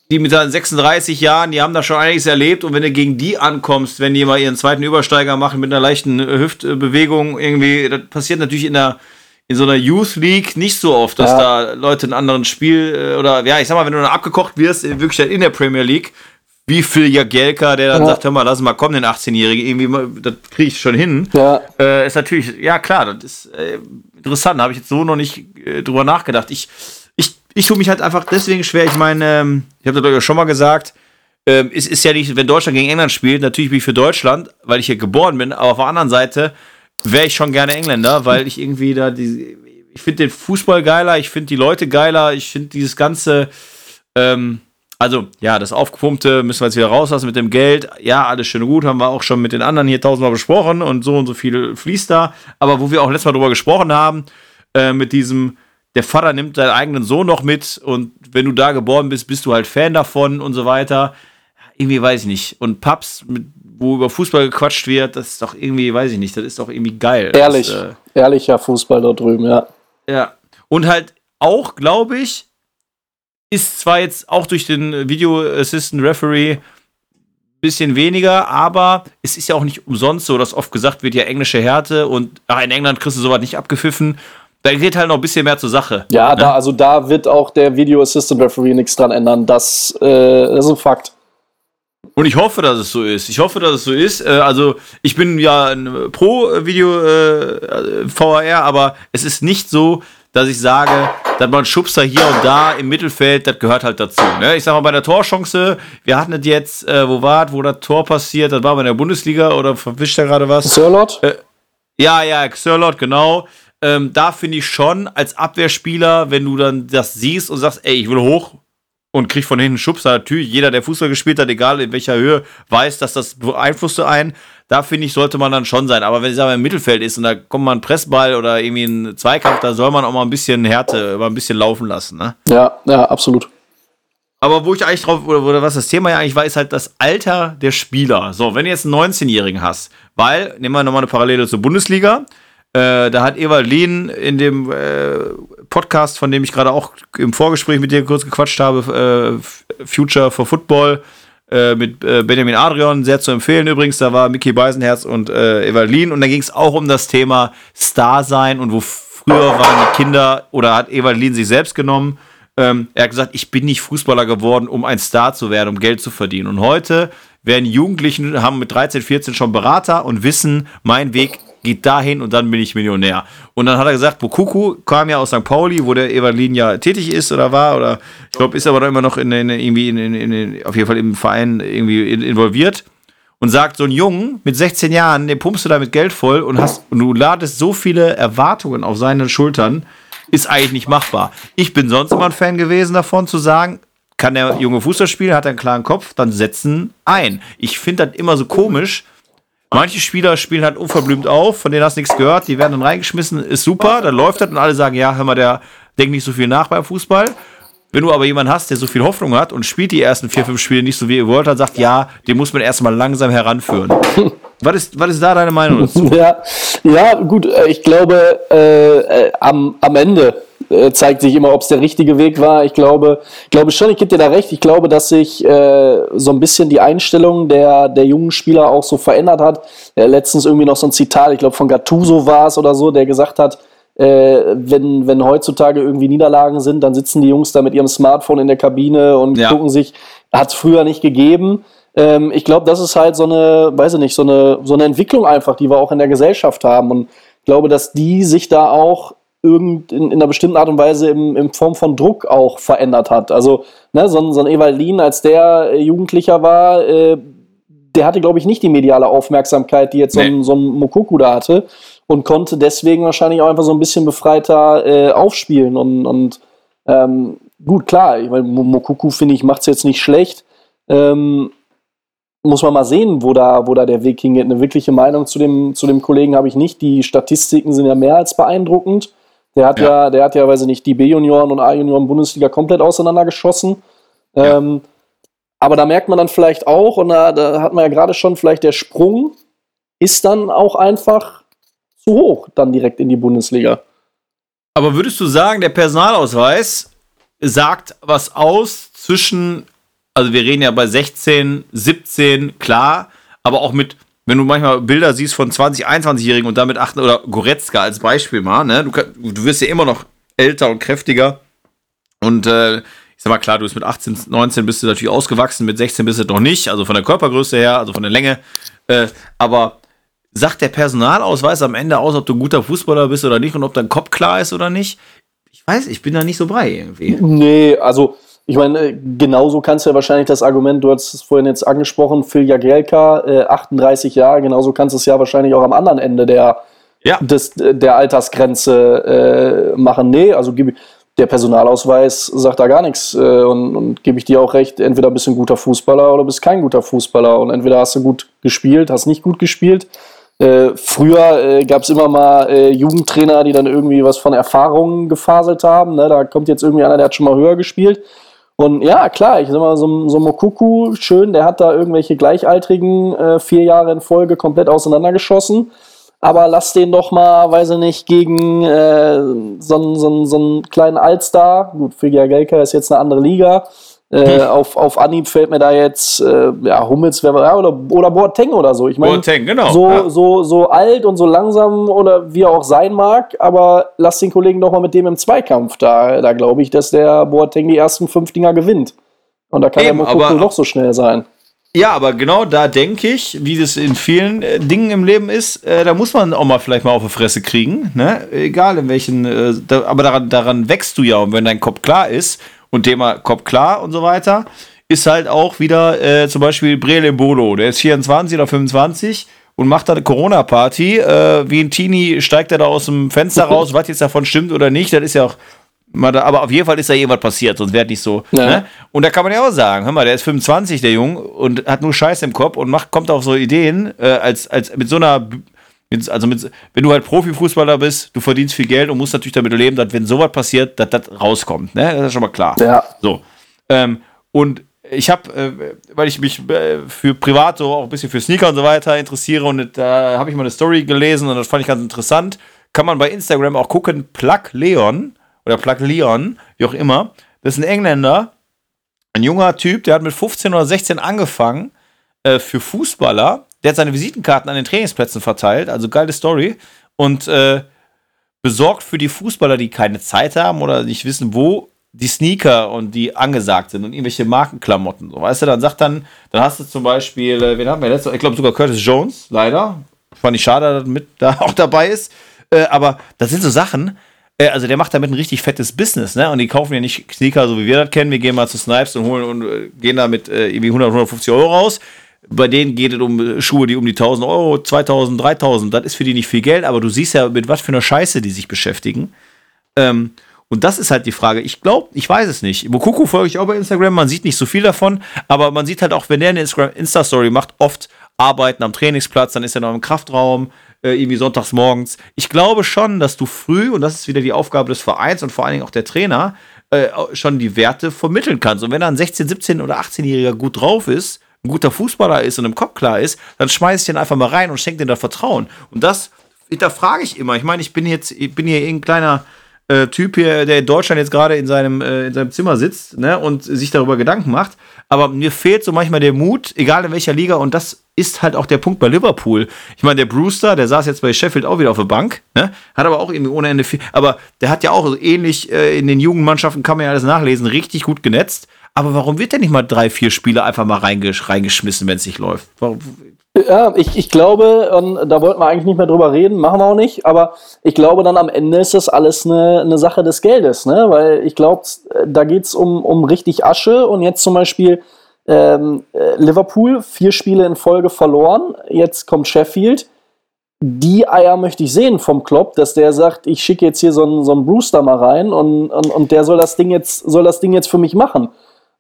die mit seinen 36 Jahren, die haben da schon einiges erlebt und wenn du gegen die ankommst, wenn die mal ihren zweiten Übersteiger machen mit einer leichten äh, Hüftbewegung irgendwie, das passiert natürlich in der in so einer Youth League nicht so oft, dass Ja. da Leute einen anderen Spiel äh, oder ja, ich sag mal, wenn du dann abgekocht wirst, äh, wirklich dann in der Premier League, wie Phil Jagielka, der dann Ja. sagt, hör mal, lass mal kommen, den 18-Jährigen, irgendwie, das kriege ich schon hin. Ja. Äh, ist natürlich, ja klar, das ist äh, interessant, da habe ich jetzt so noch nicht äh, drüber nachgedacht. Ich, ich, ich tue mich halt einfach deswegen schwer, ich meine, ähm, ich habe das ja schon mal gesagt, ähm, es ist ja nicht, wenn Deutschland gegen England spielt, natürlich bin ich für Deutschland, weil ich hier geboren bin, aber auf der anderen Seite wäre ich schon gerne Engländer, weil ich irgendwie da die, ich finde den Fußball geiler, ich finde die Leute geiler, ich finde dieses ganze, ähm, also ja, das Aufgepumpte müssen wir jetzt wieder rauslassen mit dem Geld. Ja, alles schön und gut, haben wir auch schon mit den anderen hier tausendmal besprochen und so und so viel fließt da. Aber wo wir auch letztes Mal drüber gesprochen haben, äh, mit diesem, der Vater nimmt seinen eigenen Sohn noch mit und wenn du da geboren bist, bist du halt Fan davon und so weiter. Irgendwie weiß ich nicht. Und Pubs, mit, wo über Fußball gequatscht wird, das ist doch irgendwie, weiß ich nicht, das ist doch irgendwie geil. Ehrlich, Das, äh, ehrlicher Fußball dort drüben, ja. ja. Und halt auch, glaube ich, ist zwar jetzt auch durch den Video Assistant Referee bisschen weniger, aber es ist ja auch nicht umsonst so, dass oft gesagt wird, ja, englische Härte und ach, in England kriegst du sowas nicht abgepfiffen. Da geht halt noch ein bisschen mehr zur Sache. Ja, da, also da wird auch der Video Assistant Referee nichts dran ändern. Das, äh, das ist ein Fakt. Und ich hoffe, dass es so ist. Ich hoffe, dass es so ist. Äh, also, ich bin ja ein Pro-Video äh, VAR, aber es ist nicht so, dass ich sage, dass man Schubser hier und da im Mittelfeld, das gehört halt dazu. Ne? Ich sag mal, bei der Torchance, wir hatten es jetzt, äh, wo war wo das Tor passiert, das war bei der Bundesliga oder verwischt da gerade was? Sirlot? Ja, ja, Xerlot, genau. Ähm, da finde ich schon, als Abwehrspieler, wenn du dann das siehst und sagst, ey, ich will hoch und krieg von hinten einen Schubser, natürlich, jeder, der Fußball gespielt hat, egal in welcher Höhe, weiß, dass das beeinflusste einen. Da finde ich, sollte man dann schon sein. Aber wenn es aber im Mittelfeld ist und da kommt mal ein Pressball oder irgendwie ein Zweikampf, da soll man auch mal ein bisschen Härte, mal ein bisschen laufen lassen, ne? Ja, ja, absolut. Aber wo ich eigentlich drauf, oder, oder was das Thema ja eigentlich war, ist halt das Alter der Spieler. So, wenn du jetzt einen 19-Jährigen hast, weil, nehmen wir nochmal eine Parallele zur Bundesliga, äh, da hat Ewald Lehn in dem äh, Podcast, von dem ich gerade auch im Vorgespräch mit dir kurz gequatscht habe, äh, Future for Football, äh, mit äh, Benjamin Adrian, sehr zu empfehlen übrigens, da war Mickey Beisenherz und äh, Ewald Lehn und da ging es auch um das Thema Star sein und wo früher waren die Kinder oder hat Ewald Lehn sich selbst genommen, ähm, er hat gesagt, ich bin nicht Fußballer geworden, um ein Star zu werden, um Geld zu verdienen. Und heute werden Jugendlichen, haben mit 13, 14 schon Berater und wissen, mein Weg geht dahin und dann bin ich Millionär. Und dann hat er gesagt, Bokuku kam ja aus St. Pauli, wo der Evalin ja tätig ist oder war, oder ich glaube, ist aber da immer noch in, in, irgendwie in, in, auf jeden Fall im Verein irgendwie in, involviert und sagt, so ein Jungen mit 16 Jahren, den pumpst du damit Geld voll und hast und du ladest so viele Erwartungen auf seine Schultern, ist eigentlich nicht machbar. Ich bin sonst immer ein Fan gewesen davon zu sagen, kann der junge Fußball spielen, hat einen klaren Kopf, dann setzen ein. Ich finde das immer so komisch. Manche Spieler spielen halt unverblümt auf, von denen hast du nichts gehört, die werden dann reingeschmissen, ist super, dann läuft das und alle sagen, ja, hör mal, der denkt nicht so viel nach beim Fußball. Wenn du aber jemanden hast, der so viel Hoffnung hat und spielt die ersten vier, fünf Spiele nicht so wie ihr wollt, dann sagt, ja, den muss man erstmal langsam heranführen. was, ist, was ist da deine Meinung dazu? Ja, ja gut, äh, ich glaube, äh, äh, am, am Ende äh, zeigt sich immer, ob es der richtige Weg war. Ich glaube, glaube schon, ich gebe dir da recht. Ich glaube, dass sich äh, so ein bisschen die Einstellung der, der jungen Spieler auch so verändert hat. Äh, letztens irgendwie noch so ein Zitat, ich glaube von Gattuso war es oder so, der gesagt hat, äh, wenn, wenn heutzutage irgendwie Niederlagen sind, dann sitzen die Jungs da mit ihrem Smartphone in der Kabine und Ja. gucken sich, hat es früher nicht gegeben. Ähm, ich glaube, das ist halt so eine, weiß ich nicht, so eine, so eine Entwicklung einfach, die wir auch in der Gesellschaft haben. Und ich glaube, dass die sich da auch irgend in, in einer bestimmten Art und Weise im, in Form von Druck auch verändert hat. Also, ne, so, ein- so ein Ewaldin, als der äh, Jugendlicher war, äh, der hatte, glaube ich, nicht die mediale Aufmerksamkeit, die jetzt so, ein, Nee. so ein Mokoku da hatte und konnte deswegen wahrscheinlich auch einfach so ein bisschen befreiter äh, aufspielen. Und, und ähm, gut, klar, ich meine, Mo- Mokoku, finde ich, macht es jetzt nicht schlecht. Ähm, muss man mal sehen, wo da, wo da der Weg hingeht. Eine wirkliche Meinung zu dem, zu dem Kollegen habe ich nicht. Die Statistiken sind ja mehr als beeindruckend. Der hat ja, Ja. der hat ja, weiß ich nicht, die B-Junioren und A-Junioren Bundesliga komplett auseinandergeschossen. Ja. Ähm, aber da merkt man dann vielleicht auch, und da, da hat man ja gerade schon vielleicht der Sprung, ist dann auch einfach zu hoch, dann direkt in die Bundesliga. Aber würdest du sagen, der Personalausweis sagt was aus zwischen, also wir reden ja bei 16, 17, klar, aber auch mit, wenn du manchmal Bilder siehst von 20, 21-Jährigen und damit 8 oder Goretzka als Beispiel mal, ne? Du, du wirst ja immer noch älter und kräftiger. Und äh, ich sag mal, klar, du bist mit 18, 19 bist du natürlich ausgewachsen, mit 16 bist du noch nicht, also von der Körpergröße her, also von der Länge. Äh, aber sagt der Personalausweis am Ende aus, ob du ein guter Fußballer bist oder nicht und ob dein Kopf klar ist oder nicht? Ich weiß, ich bin da nicht so brei irgendwie. Nee, also ich meine, äh, genauso kannst du ja wahrscheinlich das Argument, du hast es vorhin jetzt angesprochen, Phil Jagielka, äh, 38 Jahre, genauso kannst du es ja wahrscheinlich auch am anderen Ende der, Ja. des, der Altersgrenze äh, machen. Nee, also gib, der Personalausweis sagt da gar nichts. Äh, und und gebe ich dir auch recht, entweder bist du ein guter Fußballer oder bist kein guter Fußballer. Und entweder hast du gut gespielt, hast nicht gut gespielt. Äh, früher äh, gab es immer mal äh, Jugendtrainer, die dann irgendwie was von Erfahrungen gefaselt haben. Ne? Da kommt jetzt irgendwie einer, der hat schon mal höher gespielt. Und ja, klar, ich sag mal, so, so Mokuku, schön, der hat da irgendwelche Gleichaltrigen äh, vier Jahre in Folge komplett auseinandergeschossen. Aber lass den doch mal, weiß ich nicht, gegen äh, so, so, so einen kleinen Altstar, gut, Figia Gelka ist jetzt eine andere Liga, äh, auf, auf Anhieb fällt mir da jetzt, äh, ja, Hummels wär, ja, oder, oder Boateng oder so. Ich meine, Boateng, genau, so, ja. so, so alt und so langsam oder wie er auch sein mag, aber lass den Kollegen doch mal mit dem im Zweikampf da. Da glaube ich, dass der Boateng die ersten fünf Dinger gewinnt. Und da kann Eben, der Mokoko noch so schnell sein. Ja, aber genau da denke ich, wie das in vielen äh, Dingen im Leben ist, äh, da muss man auch mal vielleicht mal auf die Fresse kriegen, ne? Egal in welchen, äh, da, aber daran, daran wächst du ja und wenn dein Kopf klar ist und Thema Kopf klar und so weiter, ist halt auch wieder äh, zum Beispiel Brele Bolo, der ist 24 oder 25 und macht da eine Corona-Party, äh, wie ein Teenie steigt er da aus dem Fenster raus, was jetzt davon stimmt oder nicht, das ist ja auch aber auf jeden Fall ist da irgendwas passiert, sonst wäre nicht so. Ja. Ne? Und da kann man ja auch sagen, hör mal, der ist 25, der Junge, und hat nur Scheiß im Kopf und macht, kommt auf so Ideen, äh, als, als mit so einer, also mit, wenn du halt Profifußballer bist, du verdienst viel Geld und musst natürlich damit leben, dass wenn sowas passiert, dass das rauskommt. Ne? Das ist schon mal klar. Ja. So. Ähm, und ich habe, äh, weil ich mich äh, für privat so auch ein bisschen für Sneaker und so weiter interessiere und da habe ich mal eine Story gelesen und das fand ich ganz interessant. Kann man bei Instagram auch gucken, Plug Leon oder Plug Leon, wie auch immer. Das ist ein Engländer, ein junger Typ, der hat mit 15 oder 16 angefangen äh, für Fußballer. Der hat seine Visitenkarten an den Trainingsplätzen verteilt, also geile Story. Und äh, besorgt für die Fußballer, die keine Zeit haben oder nicht wissen, wo die Sneaker und die angesagt sind und irgendwelche Markenklamotten. So, weißt du, dann sagt dann, dann hast du zum Beispiel, äh, wen haben wir letztes Ich glaube sogar Curtis Jones, leider. Fand ich schade, dass er mit da auch dabei ist. Äh, aber das sind so Sachen, äh, also der macht damit ein richtig fettes Business, ne? Und die kaufen ja nicht Sneaker, so wie wir das kennen. Wir gehen mal zu Snipes und holen und äh, gehen da mit äh, irgendwie 100, 150 Euro raus. Bei denen geht es um äh, Schuhe, die um die 1000 Euro, 2000, 3000. Das ist für die nicht viel Geld, aber du siehst ja, mit was für einer Scheiße die sich beschäftigen. Ähm, Und das ist halt die Frage. Ich glaube, ich weiß es nicht. Mokuku folge ich auch bei Instagram, man sieht nicht so viel davon, aber man sieht halt auch, wenn der eine Insta-Story macht, oft arbeiten am Trainingsplatz, dann ist er noch im Kraftraum, äh, irgendwie sonntags morgens. Ich glaube schon, dass du früh, und das ist wieder die Aufgabe des Vereins und vor allen Dingen auch der Trainer, äh, schon die Werte vermitteln kannst. Und wenn da ein 16-, 17- oder 18-Jähriger gut drauf ist, ein guter Fußballer ist und im Kopf klar ist, dann schmeiß ich den einfach mal rein und schenke den da Vertrauen. Und das da frage ich immer. Ich meine, ich bin jetzt, ich bin hier irgendein kleiner äh, Typ hier, der in Deutschland jetzt gerade in seinem, äh, in seinem Zimmer sitzt ne, und sich darüber Gedanken macht. Aber mir fehlt so manchmal der Mut, egal in welcher Liga, und das ist halt auch der Punkt bei Liverpool. Ich meine, der Brewster, der saß jetzt bei Sheffield auch wieder auf der Bank, ne? hat aber auch irgendwie ohne Ende viel, aber der hat ja auch ähnlich äh, in den Jugendmannschaften, kann man ja alles nachlesen, richtig gut genetzt. Aber warum wird denn nicht mal drei, vier Spiele einfach mal reingesch reingeschmissen, wenn es nicht läuft? Warum, ja, ich, ich glaube, und da wollten wir eigentlich nicht mehr drüber reden, machen wir auch nicht, aber ich glaube dann am Ende ist das alles eine, eine Sache des Geldes, ne? Weil ich glaube, da geht's um, um richtig Asche und jetzt zum Beispiel ähm, Liverpool, vier Spiele in Folge verloren, jetzt kommt Sheffield. Die Eier möchte ich sehen vom Klopp, dass der sagt, ich schicke jetzt hier so einen, so einen Brewster mal rein und, und, und der soll das Ding jetzt, soll das Ding jetzt für mich machen.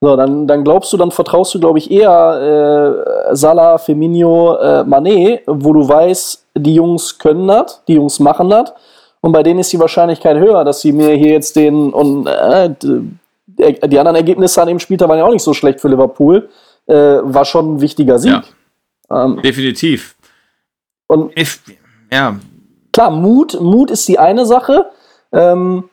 So, dann, dann glaubst du, dann vertraust du, glaube ich, eher äh, Salah, Firmino, äh, Mané, wo du weißt, die Jungs können das, die Jungs machen das. Und bei denen ist die Wahrscheinlichkeit höher, dass sie mir hier jetzt den und äh, die anderen Ergebnisse an dem Spieltag waren ja auch nicht so schlecht für Liverpool. Äh, war schon ein wichtiger Sieg. Ja, ähm, definitiv. Und ich, ja. Klar, Mut, Mut ist die eine Sache. Ähm,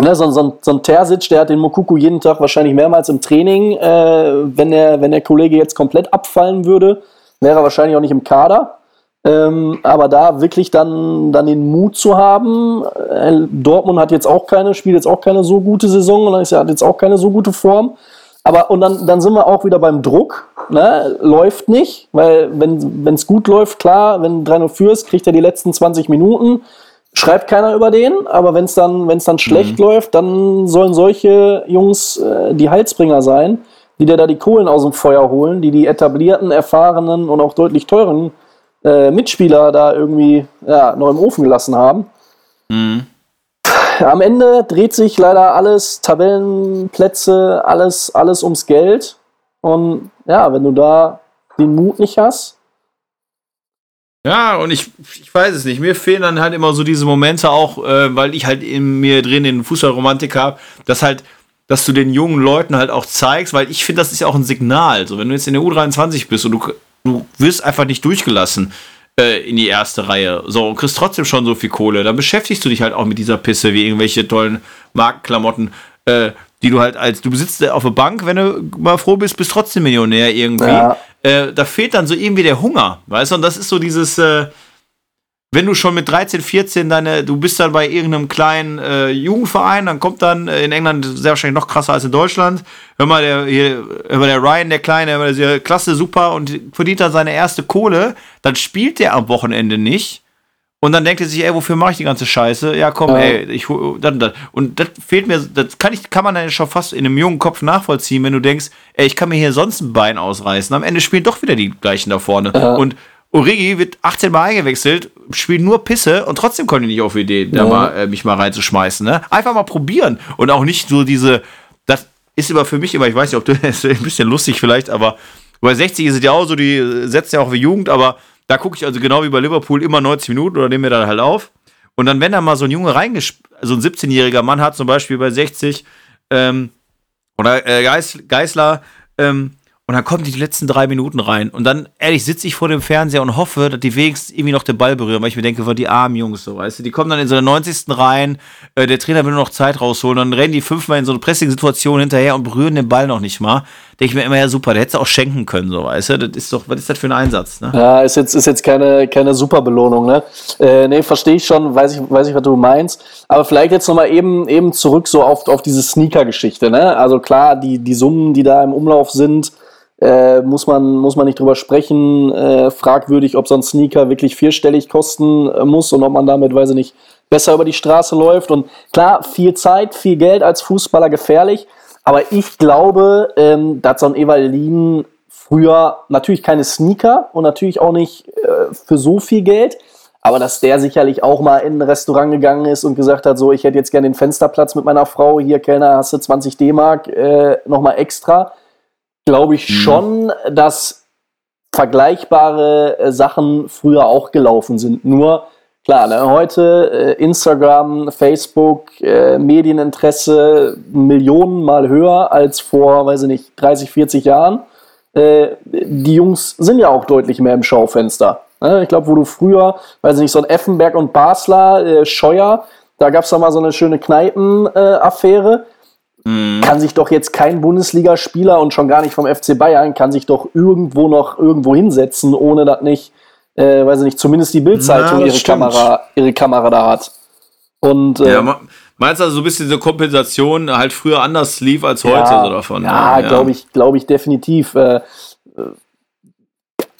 Ne, so, so, so, ein Terzic, der hat den Mokuku jeden Tag wahrscheinlich mehrmals im Training. Äh, wenn, der, wenn der Kollege jetzt komplett abfallen würde, wäre er wahrscheinlich auch nicht im Kader. Ähm, aber da wirklich dann, dann den Mut zu haben, äh, Dortmund hat jetzt auch keine, spielt jetzt auch keine so gute Saison und hat jetzt auch keine so gute Form. Aber und dann, dann sind wir auch wieder beim Druck. Ne? Läuft nicht, weil wenn es gut läuft, klar, wenn 3-0 führst, kriegt er die letzten 20 Minuten schreibt keiner über den, aber wenn es dann, wenn's dann schlecht mhm. läuft, dann sollen solche Jungs äh, die Heilsbringer sein, die dir da die Kohlen aus dem Feuer holen, die die etablierten, erfahrenen und auch deutlich teuren äh, Mitspieler da irgendwie ja, noch im Ofen gelassen haben. Mhm. Am Ende dreht sich leider alles, Tabellenplätze, alles, alles ums Geld. Und ja, wenn du da den Mut nicht hast, ja, und ich, ich weiß es nicht. Mir fehlen dann halt immer so diese Momente auch, äh, weil ich halt in mir drin den Fußballromantik habe, dass halt, dass du den jungen Leuten halt auch zeigst, weil ich finde, das ist ja auch ein Signal. So, wenn du jetzt in der U23 bist und du, du wirst einfach nicht durchgelassen äh, in die erste Reihe, so, und kriegst trotzdem schon so viel Kohle, dann beschäftigst du dich halt auch mit dieser Pisse wie irgendwelche tollen Markenklamotten. Äh, die du halt als, du besitzt auf der Bank, wenn du mal froh bist, bist trotzdem Millionär irgendwie. Ja. Äh, da fehlt dann so irgendwie der Hunger, weißt du? Und das ist so dieses, äh, wenn du schon mit 13, 14 deine, du bist dann bei irgendeinem kleinen äh, Jugendverein, dann kommt dann äh, in England sehr wahrscheinlich noch krasser als in Deutschland. Hör mal, der, hier, hör mal, der Ryan, der Kleine, der klasse, super und verdient dann seine erste Kohle, dann spielt der am Wochenende nicht und dann denkt er sich, ey, wofür mache ich die ganze Scheiße? Ja, komm, ja. ey, ich dann, dann. Und das fehlt mir, das kann ich, kann man dann schon fast in einem jungen Kopf nachvollziehen, wenn du denkst, ey, ich kann mir hier sonst ein Bein ausreißen. Am Ende spielen doch wieder die gleichen da vorne. Ja. Und Origi wird 18 Mal eingewechselt, spielt nur Pisse und trotzdem kommen die nicht auf Idee, ja. da mal, äh, mich mal reinzuschmeißen. Ne? Einfach mal probieren. Und auch nicht so diese, das ist immer für mich immer, ich weiß nicht, ob du, das ist ein bisschen lustig vielleicht, aber bei 60 ist es ja auch so, die setzt ja auch wie Jugend, aber da gucke ich also genau wie bei Liverpool immer 90 Minuten oder nehmen wir dann halt auf. Und dann, wenn da mal so ein Junge reingespielt, so ein 17-jähriger Mann hat, zum Beispiel bei 60, ähm, oder äh, Geis, Geisler, ähm, und dann kommen die, letzten drei Minuten rein. Und dann, ehrlich, sitze ich vor dem Fernseher und hoffe, dass die wenigstens irgendwie noch den Ball berühren, weil ich mir denke, war die armen Jungs so, weißt du, die kommen dann in so der 90. rein, äh, der Trainer will nur noch Zeit rausholen, dann rennen die fünfmal in so eine Pressing-Situation hinterher und berühren den Ball noch nicht mal. Denke ich mir immer, ja super, der hätte es auch schenken können, so, weißt du, das ist doch, was ist das für ein Einsatz, ne? Ja, ist jetzt, ist jetzt keine, keine super Belohnung, ne? Äh, nee, verstehe ich schon, weiß ich, weiß ich, was du meinst. Aber vielleicht jetzt nochmal eben, eben zurück so auf, auf diese Sneaker-Geschichte, ne? Also klar, die, die Summen, die da im Umlauf sind, äh, muss, man, muss man nicht drüber sprechen. Äh, fragwürdig, ob so ein Sneaker wirklich vierstellig kosten äh, muss und ob man damit, weiß ich nicht, besser über die Straße läuft. Und klar, viel Zeit, viel Geld als Fußballer gefährlich. Aber ich glaube, ähm, dass so ein Evalin früher natürlich keine Sneaker und natürlich auch nicht äh, für so viel Geld, aber dass der sicherlich auch mal in ein Restaurant gegangen ist und gesagt hat, so, ich hätte jetzt gerne den Fensterplatz mit meiner Frau, hier Kellner, hast du 20 D-Mark äh, nochmal extra, glaube ich mhm. schon, dass vergleichbare äh, Sachen früher auch gelaufen sind. Nur, klar, ne, heute äh, Instagram, Facebook, äh, Medieninteresse Millionen mal höher als vor, weiß ich nicht, 30, 40 Jahren. Äh, die Jungs sind ja auch deutlich mehr im Schaufenster. Ne? Ich glaube, wo du früher, weiß ich nicht, so ein Effenberg und Basler, äh, Scheuer, da gab es doch mal so eine schöne Kneipen-Affäre. Äh, mhm. Kann sich doch jetzt kein Bundesligaspieler und schon gar nicht vom FC Bayern, kann sich doch irgendwo noch irgendwo hinsetzen, ohne dass nicht, äh, weiß ich nicht, zumindest die Bildzeitung ihre Kamera, ihre Kamera da hat. Und, äh, ja, Meinst du also so ein bisschen diese Kompensation halt früher anders lief als heute ja, so davon? Ja, ja. glaube ich, glaube ich definitiv. Äh,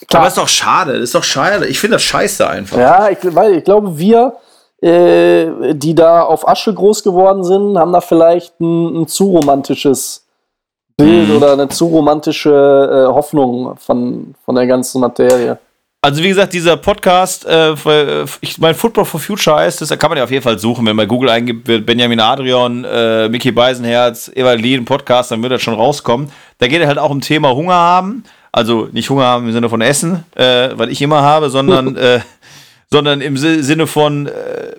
Klar. Aber ist doch schade, ist doch schade. Ich finde das scheiße einfach. Ja, ich, weil ich glaube, wir, äh, die da auf Asche groß geworden sind, haben da vielleicht ein, ein zu romantisches Bild mhm. oder eine zu romantische äh, Hoffnung von, von der ganzen Materie. Also wie gesagt, dieser Podcast, äh, ich mein Football for Future heißt das, da kann man ja auf jeden Fall suchen, wenn man bei Google eingibt, wird Benjamin Adrian, äh, Mickey Beisenherz, Ewald Lien Podcast, dann wird das schon rauskommen. Da geht es halt auch um Thema Hunger haben, also nicht Hunger haben im Sinne von Essen, äh, was ich immer habe, sondern, äh, sondern im Sinne von äh,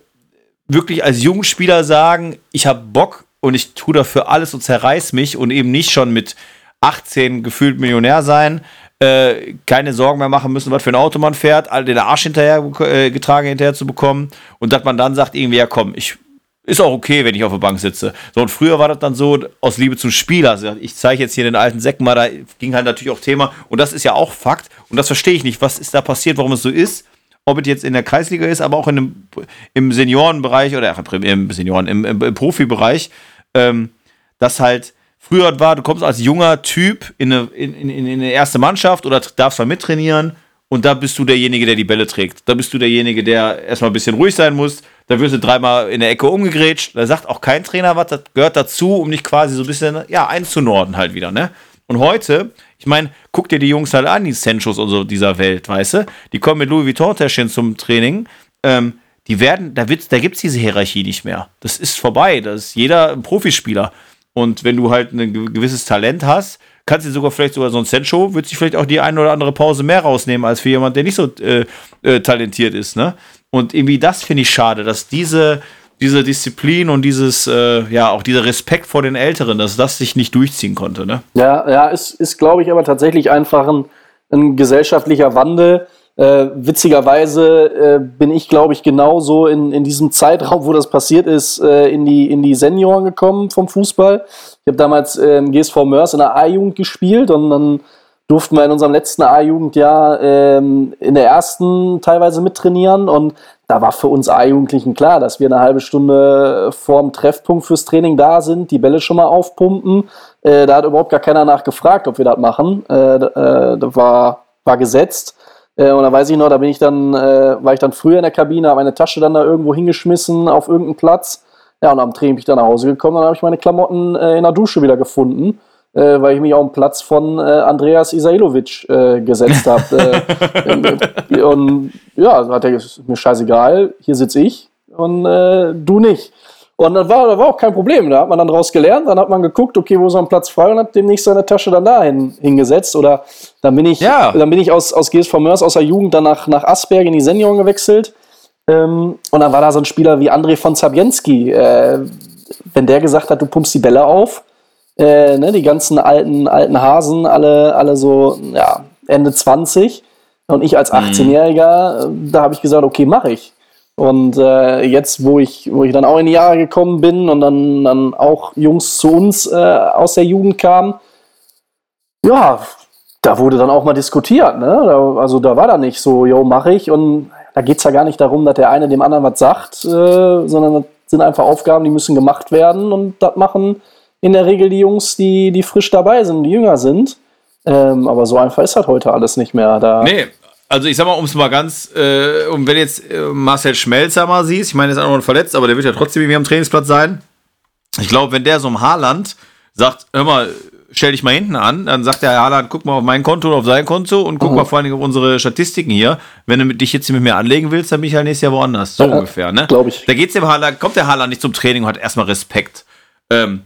wirklich als Jungspieler sagen, ich habe Bock und ich tue dafür alles und zerreiß mich und eben nicht schon mit 18 gefühlt Millionär sein, äh, keine Sorgen mehr machen müssen, was für ein Auto man fährt, all den Arsch hinterher äh, getragen hinterher zu bekommen und dass man dann sagt, irgendwie, ja komm, ich ist auch okay, wenn ich auf der Bank sitze. So, und früher war das dann so, aus Liebe zum Spieler. Also ich zeige jetzt hier den alten Säcken mal, da ging halt natürlich auch Thema. Und das ist ja auch Fakt. Und das verstehe ich nicht. Was ist da passiert, warum es so ist? Ob es jetzt in der Kreisliga ist, aber auch in dem, im Seniorenbereich oder ach, im Senioren, im, im, im Profibereich, ähm, dass halt früher war, du kommst als junger Typ in eine, in, in, in eine erste Mannschaft oder darfst mal mittrainieren und da bist du derjenige, der die Bälle trägt. Da bist du derjenige, der erstmal ein bisschen ruhig sein muss. Da wirst du dreimal in der Ecke umgegrätscht. Da sagt auch kein Trainer was, das gehört dazu, um dich quasi so ein bisschen ja, einzunorden halt wieder, ne? Und heute, ich meine, guck dir die Jungs halt an, die Sanchos und so dieser Welt, weißt du? Die kommen mit Louis Vuitton-Täschchen zum Training. Ähm, die werden, da, da gibt es diese Hierarchie nicht mehr. Das ist vorbei. Das ist jeder ein Profispieler. Und wenn du halt ein gewisses Talent hast, kannst du sogar vielleicht sogar so ein Sancho, wird sich vielleicht auch die eine oder andere Pause mehr rausnehmen als für jemand, der nicht so äh, äh, talentiert ist, ne? Und irgendwie das finde ich schade, dass diese, diese Disziplin und dieses, äh, ja, auch dieser Respekt vor den Älteren, dass das sich nicht durchziehen konnte, ne? Ja, ja, ist, ist glaube ich, aber tatsächlich einfach ein, ein gesellschaftlicher Wandel. Äh, witzigerweise äh, bin ich, glaube ich, genauso in, in diesem Zeitraum, wo das passiert ist, äh, in, die, in die Senioren gekommen vom Fußball. Ich habe damals im GSV Mörs in der A-Jugend gespielt und dann durften wir in unserem letzten A-Jugendjahr ähm, in der ersten teilweise mittrainieren und da war für uns A-Jugendlichen klar, dass wir eine halbe Stunde vorm Treffpunkt fürs Training da sind, die Bälle schon mal aufpumpen. Äh, da hat überhaupt gar keiner nachgefragt, ob wir das machen. Äh, äh, das war, war gesetzt. Äh, und da weiß ich noch, da bin ich dann, äh, war ich dann früher in der Kabine, habe meine Tasche dann da irgendwo hingeschmissen auf irgendeinen Platz. Ja, und am Training bin ich dann nach Hause gekommen, dann habe ich meine Klamotten äh, in der Dusche wieder gefunden äh, weil ich mich auf den Platz von äh, Andreas Isailovic äh, gesetzt habe. Äh, und ja, hat er gesagt, mir scheißegal, hier sitze ich und äh, du nicht. Und das war, das war auch kein Problem. Da hat man dann draus gelernt, dann hat man geguckt, okay, wo ist ein Platz frei und hat demnächst seine Tasche dann dahin hingesetzt. Oder dann bin ich, ja. dann bin ich aus, aus GSV Mörs, aus der Jugend, dann nach, nach Asberg in die Senioren gewechselt. Ähm, und dann war da so ein Spieler wie André von Zabienski. Äh, wenn der gesagt hat, du pumpst die Bälle auf, äh, ne, die ganzen alten, alten Hasen, alle, alle so ja, Ende 20. Und ich als 18-Jähriger, mhm. da habe ich gesagt, okay, mache ich. Und äh, jetzt, wo ich, wo ich dann auch in die Jahre gekommen bin und dann, dann auch Jungs zu uns äh, aus der Jugend kamen, ja, da wurde dann auch mal diskutiert. Ne? Da, also da war da nicht so, yo, mache ich. Und da geht es ja gar nicht darum, dass der eine dem anderen was sagt, äh, sondern das sind einfach Aufgaben, die müssen gemacht werden und das machen in der Regel die Jungs, die, die frisch dabei sind, die jünger sind. Ähm, aber so einfach ist halt heute alles nicht mehr. Da nee, also ich sag mal, um es mal ganz, äh, und wenn jetzt äh, Marcel Schmelzer mal siehst, ich meine, der ist auch noch verletzt, aber der wird ja trotzdem irgendwie am Trainingsplatz sein. Ich glaube, wenn der so im Haarland sagt, hör mal, stell dich mal hinten an. Dann sagt der Haaland, guck mal auf mein Konto und auf sein Konto und guck Mhm. mal vor allen Dingen auf unsere Statistiken hier. Wenn du mit- dich jetzt mit mir anlegen willst, dann bin ich halt nächstes Jahr woanders. So Ja, ungefähr, ne? glaub ich. Da geht's dem Haaland, kommt der Haaland nicht zum Training und hat erstmal Respekt. Ähm,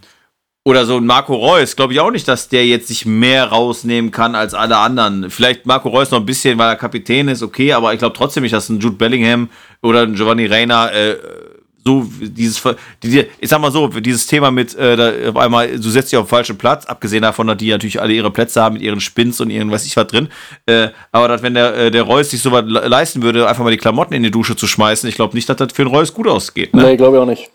oder so ein Marco Reus, glaube ich auch nicht, dass der jetzt sich mehr rausnehmen kann als alle anderen. Vielleicht Marco Reus noch ein bisschen, weil er Kapitän ist, okay, aber ich glaube trotzdem nicht, dass ein Jude Bellingham oder ein Giovanni Reina äh, so dieses, ich sag mal so, dieses Thema mit, äh, da auf einmal, du setzt dich auf den falschen Platz, abgesehen davon, dass die natürlich alle ihre Plätze haben mit ihren Spins und ihren weiß ich was drin, äh, aber dass, wenn der, äh, der Reus sich sowas le- leisten würde, einfach mal die Klamotten in die Dusche zu schmeißen, ich glaube nicht, dass das für den Reus gut ausgeht. Ne? Nee, glaube ich auch nicht.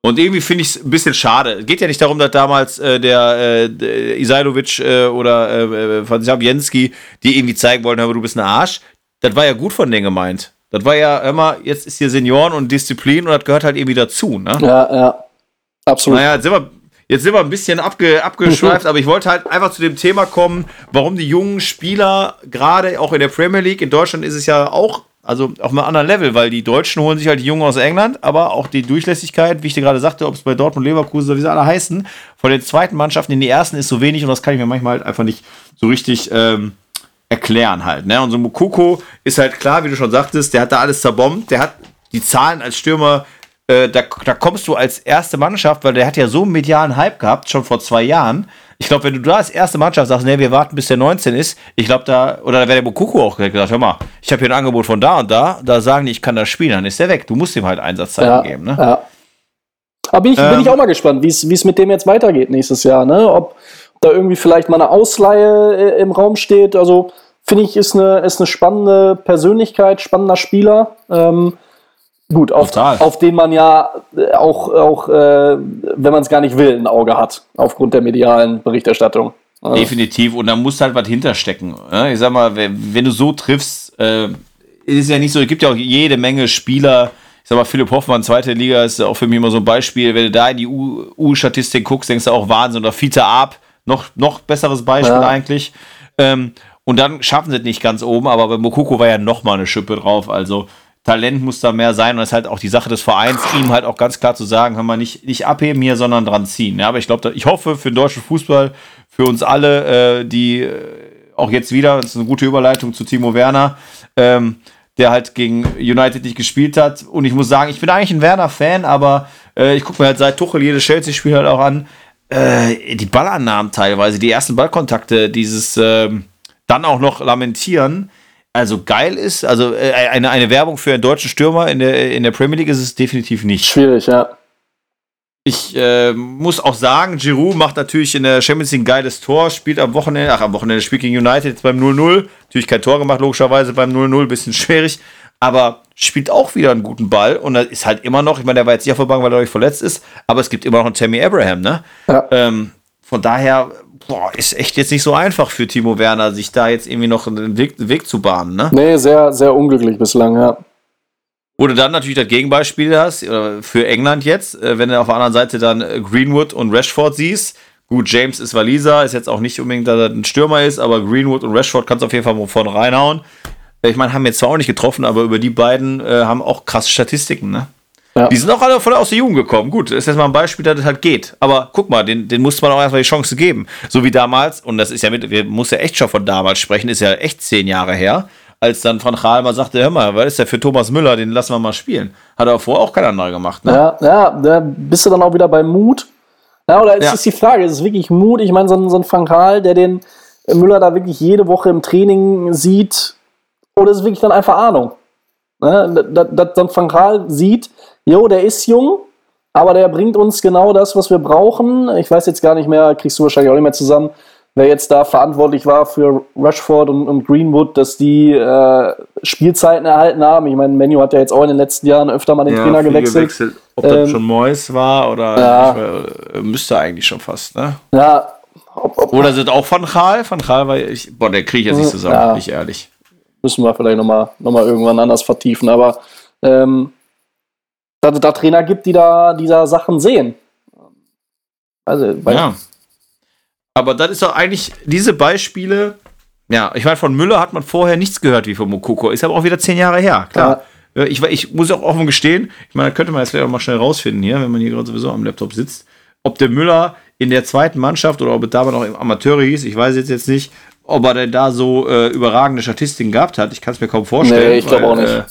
Und irgendwie finde ich es ein bisschen schade. Geht ja nicht darum, dass damals äh, der, äh, Isailovic äh, oder äh, Jenski, die irgendwie zeigen wollten, aber du bist ein Arsch. Das war ja gut von denen gemeint. Das war ja, hör mal, jetzt ist hier Senioren und Disziplin und das gehört halt irgendwie dazu. Ne? Ja, ja. Absolut. Naja, jetzt sind wir, jetzt sind wir ein bisschen abge, abgeschweift, aber ich wollte halt einfach zu dem Thema kommen, warum die jungen Spieler, gerade auch in der Premier League, in Deutschland ist es ja auch, also auf einem anderen Level, weil die Deutschen holen sich halt die Jungen aus England, aber auch die Durchlässigkeit, wie ich dir gerade sagte, ob es bei Dortmund, Leverkusen oder wie sie alle heißen, von den zweiten Mannschaften in die ersten ist so wenig und das kann ich mir manchmal halt einfach nicht so richtig ähm, erklären halt. Ne? Und so Mukoko ist halt klar, wie du schon sagtest, der hat da alles zerbombt, der hat die Zahlen als Stürmer, äh, da, da kommst du als erste Mannschaft, weil der hat ja so einen medialen Hype gehabt, schon vor zwei Jahren. Ich glaube, wenn du da als erste Mannschaft sagst, nee, wir warten bis der 19 ist, ich glaube da, oder da wäre der Mukoko auch gesagt, hör mal, ich habe hier ein Angebot von da und da, da sagen die, ich kann das spielen, dann ist der weg. Du musst ihm halt Einsatzzeiten ja, geben, ne? ja. Aber bin ich, bin Ähm, ich auch mal gespannt, wie es mit dem jetzt weitergeht nächstes Jahr. Ne? Ob da irgendwie vielleicht mal eine Ausleihe äh, im Raum steht. Also finde ich, ist eine, ist eine spannende Persönlichkeit, spannender Spieler. Ähm, gut, auf, auf den man ja äh, auch, auch äh, wenn man es gar nicht will, ein Auge hat, aufgrund der medialen Berichterstattung. Ja. Definitiv. Und da muss halt was hinterstecken. Ich sag mal, wenn, du so triffst, äh, ist ja nicht so, es gibt ja auch jede Menge Spieler. Ich sag mal, Philipp Hoffmann, zweite Liga, ist auch für mich immer so ein Beispiel. Wenn du da in die U-Statistik guckst, denkst du auch Wahnsinn. Oder Fiete Ab, noch, noch besseres Beispiel Ja. eigentlich. Ähm, und dann schaffen sie es nicht ganz oben, aber bei Mokoko war ja noch mal eine Schippe drauf. Also Talent muss da mehr sein und das ist halt auch die Sache des Vereins, ihm halt auch ganz klar zu sagen, kann man nicht, nicht abheben hier, sondern dran ziehen. Ja, aber ich glaube, ich hoffe für den deutschen Fußball, für uns alle, äh, die äh, auch jetzt wieder, das ist eine gute Überleitung zu Timo Werner, ähm, der halt gegen United nicht gespielt hat. Und ich muss sagen, ich bin eigentlich ein Werner-Fan, aber äh, ich gucke mir halt seit Tuchel jedes Chelsea-Spiel halt auch an. Äh, die Ballannahmen teilweise, die ersten Ballkontakte, dieses ähm, dann auch noch lamentieren. Also geil ist, also äh, eine, eine Werbung für einen deutschen Stürmer in der, in der Premier League ist es definitiv nicht. Schwierig, ja. Ich äh, muss auch sagen, Giroud macht natürlich in der Champions League ein geiles Tor, spielt am Wochenende, ach am Wochenende spielt gegen United jetzt beim 0-0. Natürlich kein Tor gemacht, logischerweise beim 0-0, bisschen schwierig, aber spielt auch wieder einen guten Ball und ist halt immer noch, ich meine, der war jetzt nicht auf der Bank, weil er euch verletzt ist, aber es gibt immer noch einen Tammy Abraham, ne? Ja. Ähm, von daher, boah, ist echt jetzt nicht so einfach für Timo Werner, sich da jetzt irgendwie noch einen Weg, Weg zu bahnen, ne? Nee, sehr, sehr unglücklich bislang, ja. Wo du dann natürlich das Gegenbeispiel hast, oder für England jetzt, äh, wenn du auf der anderen Seite dann äh, Greenwood und Rashford siehst. Gut, James ist Waliser, ist jetzt auch nicht unbedingt, dass er ein Stürmer ist, aber Greenwood und Rashford kannst du auf jeden Fall vorne reinhauen. Äh, Ich meine, haben jetzt zwar auch nicht getroffen, aber über die beiden äh, haben auch krasse Statistiken, ne? Ja. Die sind auch alle voll aus der Jugend gekommen. Gut, das ist jetzt mal ein Beispiel, dass das halt geht. Aber guck mal, den, den musste man auch erstmal die Chance geben. So wie damals, und das ist ja mit, wir muss ja echt schon von damals sprechen, ist ja echt zehn Jahre her, als dann Van Gaal mal sagte, hör mal, was ist der für Thomas Müller, den lassen wir mal spielen. Hat aber vorher auch kein anderer gemacht, ne? Ja, ja, da bist du dann auch wieder bei Mut. Ja, oder ist Ja. es die Frage, ist es wirklich Mut? Ich meine, so ein, so ein Van Gaal, der den Müller da wirklich jede Woche im Training sieht, oder ist es wirklich dann einfach Ahnung? Ne? Dass dass so ein Van Gaal sieht, jo, der ist jung, aber der bringt uns genau das, was wir brauchen. Ich weiß jetzt gar nicht mehr, kriegst du wahrscheinlich auch nicht mehr zusammen, wer jetzt da verantwortlich war für Rashford und, und Greenwood, dass die äh, Spielzeiten erhalten haben. Ich meine, Menu hat ja jetzt auch in den letzten Jahren öfter mal den Trainer viel gewechselt. Ob das Ähm, schon Mois war oder ja. weiß, äh, müsste eigentlich schon fast, ne? Ja, ob, ob, Oder sind auch Van Gaal? Van Gaal war ich, boah, der kriege ich jetzt nicht zusammen, Ja. bin ich ehrlich. müssen wir vielleicht nochmal noch mal irgendwann anders vertiefen. Aber ähm, dass es da Trainer gibt, die da, die da Sachen sehen. Also, Ja. Aber das ist doch eigentlich, diese Beispiele, ja, ich meine, von Müller hat man vorher nichts gehört wie von Mokoko. Ist aber auch wieder zehn Jahre her, klar. Ja. Ich, ich muss auch offen gestehen, ich meine, da könnte man jetzt vielleicht auch mal schnell rausfinden hier, wenn man hier gerade sowieso am Laptop sitzt, ob der Müller in der zweiten Mannschaft oder ob es damals noch im Amateur hieß, ich weiß jetzt, jetzt nicht, ob er denn da so äh, überragende Statistiken gehabt hat. Ich kann es mir kaum vorstellen. Nee, ich glaube auch nicht. Äh,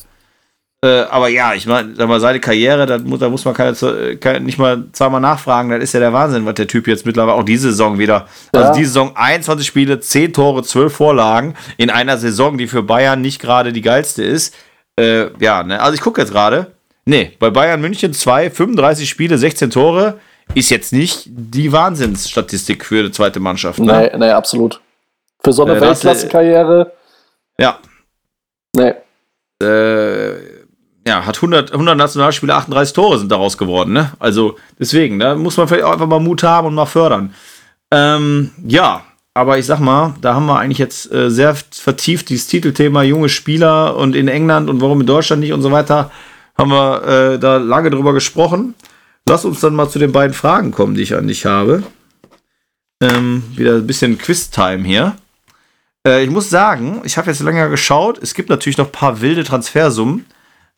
äh, aber ja, ich meine, sag mal, seine Karriere, da muss, da muss man keine, keine, nicht mal zweimal nachfragen, das ist ja der Wahnsinn, was der Typ jetzt mittlerweile auch diese Saison wieder. Also Ja. diese Saison 21 Spiele, 10 Tore, 12 Vorlagen in einer Saison, die für Bayern nicht gerade die geilste ist. Äh, ja, ne? Also ich gucke jetzt gerade. Nee, bei Bayern München 2, 35 Spiele, 16 Tore ist jetzt nicht die Wahnsinnsstatistik für die zweite Mannschaft. Ne? Nee, nee, absolut. Für so eine Äh, das, äh, Weltklasse-Karriere, Ja, nee. äh, ja, hat 100, 100 Nationalspiele, 38 Tore sind daraus geworden, ne? Also deswegen, da muss man vielleicht auch einfach mal Mut haben und mal fördern. Ähm, ja, aber ich sag mal, da haben wir eigentlich jetzt äh, sehr vertieft dieses Titelthema junge Spieler und in England und warum in Deutschland nicht und so weiter, haben wir äh, da lange drüber gesprochen. Lass uns dann mal zu den beiden Fragen kommen, die ich an dich habe. Ähm, wieder ein bisschen Quiz-Time hier. Äh, ich muss sagen, ich habe jetzt länger geschaut. Es gibt natürlich noch ein paar wilde Transfersummen.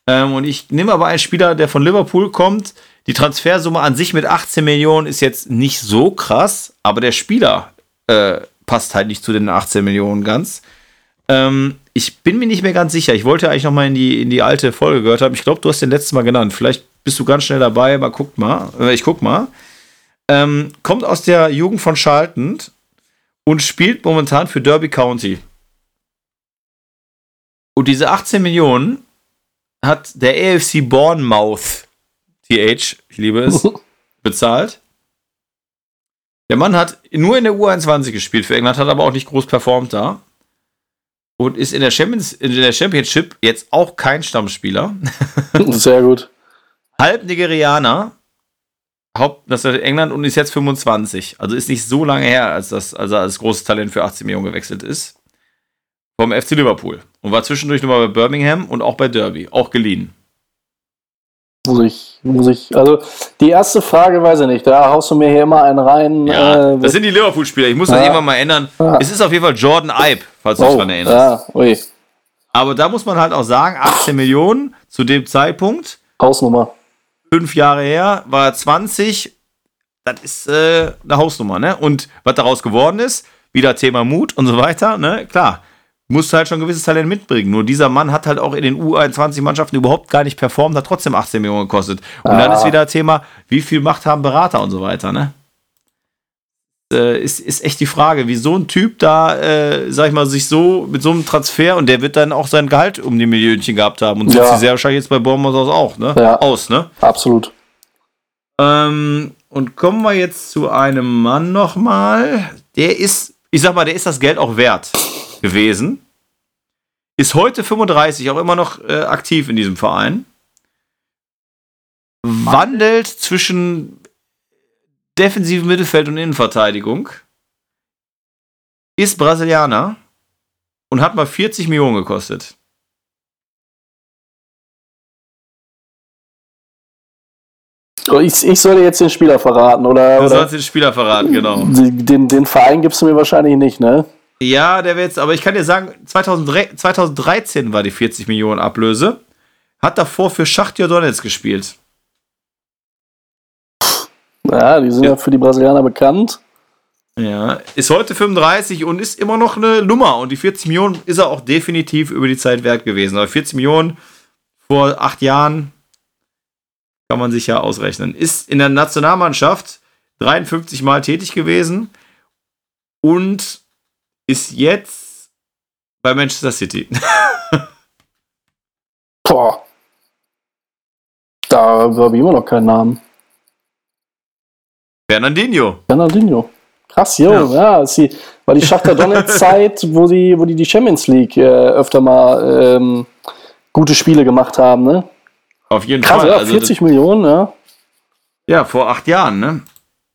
Ähm, und ich nehme aber einen Spieler, der von Liverpool kommt. Die Transfersumme an sich mit 18 Millionen ist jetzt nicht so krass, aber der Spieler äh, passt halt nicht zu den 18 Millionen ganz. Ähm, ich bin mir nicht mehr ganz sicher. Ich wollte eigentlich noch mal in die, in die alte Folge gehört haben. Ich glaube, du hast den letzten Mal genannt. Vielleicht bist du ganz schnell dabei, aber guck mal. Äh, ich guck mal. Ähm, kommt aus der Jugend von Charlton und spielt momentan für Derby County. Und diese 18 Millionen hat der AFC Bournemouth, TH, ich liebe es, bezahlt. Der Mann hat nur in der U21 gespielt für England, hat aber auch nicht groß performt da. Und ist in der, Champions, in der Championship jetzt auch kein Stammspieler. Sehr gut. Halb Nigerianer, Haupt, das ist England und ist jetzt 25. Also ist nicht so lange her, als, das, als er als großes Talent für 18 Millionen gewechselt ist. Vom FC Liverpool. Und war zwischendurch nochmal bei Birmingham und auch bei Derby. Auch geliehen. Muss ich, muss ich, also die erste Frage weiß ich nicht, da haust du mir hier immer einen rein. Ja, äh, das sind die Liverpool-Spieler. Ich muss das Ja. irgendwann mal ändern. Ja. Es ist auf jeden Fall Jordan Ibe, falls du dich oh, daran erinnerst. ja, ui, Aber da muss man halt auch sagen, 18 Millionen zu dem Zeitpunkt, Hausnummer. fünf Jahre her, war er 20. Das ist äh, eine Hausnummer, ne? Und was daraus geworden ist, wieder Thema Mut und so weiter, ne? Klar, musst halt schon ein gewisses Talent mitbringen. Nur dieser Mann hat halt auch in den U21-Mannschaften überhaupt gar nicht performt, hat trotzdem 18 Millionen gekostet. Und dann Ah. ist wieder Thema, wie viel Macht haben Berater und so weiter, ne? Äh, ist, ist echt die Frage, wie so ein Typ da, äh, sag ich mal, sich so mit so einem Transfer und der wird dann auch sein Gehalt um die Millionchen gehabt haben und Ja. sieht sie sehr wahrscheinlich jetzt bei Bournemouth aus auch, ne? Ja. Aus, ne? Absolut. Ähm, und kommen wir jetzt zu einem Mann nochmal. Der ist, ich sag mal, der ist das Geld auch wert gewesen. Ist heute 35, auch immer noch äh, aktiv in diesem Verein. Wandelt zwischen defensivem Mittelfeld und Innenverteidigung. Ist Brasilianer und hat mal 40 Millionen gekostet. Ich, ich soll dir jetzt den Spieler verraten, oder? Du sollst den Spieler verraten, genau. den, den Verein gibst du mir wahrscheinlich nicht, ne? Ja, der wird jetzt, aber ich kann dir sagen, 2003, 2013 war die 40 Millionen Ablöse. Hat davor für Schachtja Donetsk gespielt. Ja, die sind ja, Ja. für die Brasilianer bekannt. Ja, ist heute 35 und ist immer noch eine Nummer. Und die 40 Millionen ist er auch definitiv über die Zeit wert gewesen. Aber 40 Millionen vor acht Jahren kann man sich ja ausrechnen. Ist in der Nationalmannschaft 53 Mal tätig gewesen und ist jetzt bei Manchester City. Boah. Da habe ich immer noch keinen Namen. Fernandinho. Fernandinho. Krass, jo, Ja. ja. ist die, war die Schachter Donetsk-Zeit, wo die, wo die die Champions League äh, öfter mal ähm, gute Spiele gemacht haben, ne? Auf jeden Krass, Fall. ja, Also 40 Millionen, ja. Ja, vor acht Jahren, ne?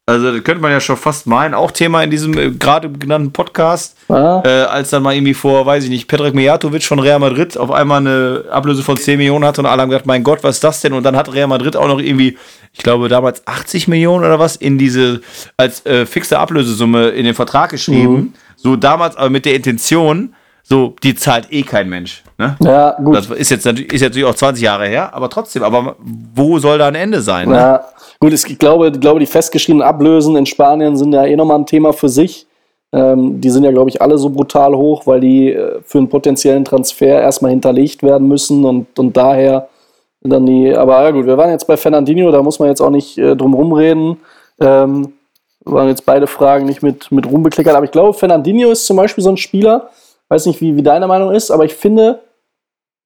Also, das könnte man ja schon fast meinen. Auch Thema in diesem äh, gerade genannten Podcast, ja. äh, als dann mal irgendwie vor, weiß ich nicht, Petrak Mijatovic von Real Madrid auf einmal eine Ablöse von 10 Millionen hatte und alle haben gedacht, mein Gott, was ist das denn? Und dann hat Real Madrid auch noch irgendwie, ich glaube damals 80 Millionen oder was, in diese, als äh, fixe Ablösesumme in den Vertrag geschrieben. So damals aber mit der Intention, so, die zahlt eh kein Mensch. Ne? Ja, gut. Das ist jetzt, natürlich, ist jetzt natürlich auch 20 Jahre her, aber trotzdem, aber wo soll da ein Ende sein? Ne? Ja, gut, ich glaube, ich glaube, die festgeschriebenen Ablösen in Spanien sind ja eh nochmal ein Thema für sich. Ähm, die sind ja, glaube ich, alle so brutal hoch, weil die äh, für einen potenziellen Transfer erstmal hinterlegt werden müssen und, und daher dann die, aber ja gut, wir waren jetzt bei Fernandinho, da muss man jetzt auch nicht äh, drum rumreden. Ähm, waren jetzt beide Fragen nicht mit, mit Ruhm bekleckert, aber ich glaube, Fernandinho ist zum Beispiel so ein Spieler, weiß nicht, wie, wie deine Meinung ist, aber ich finde,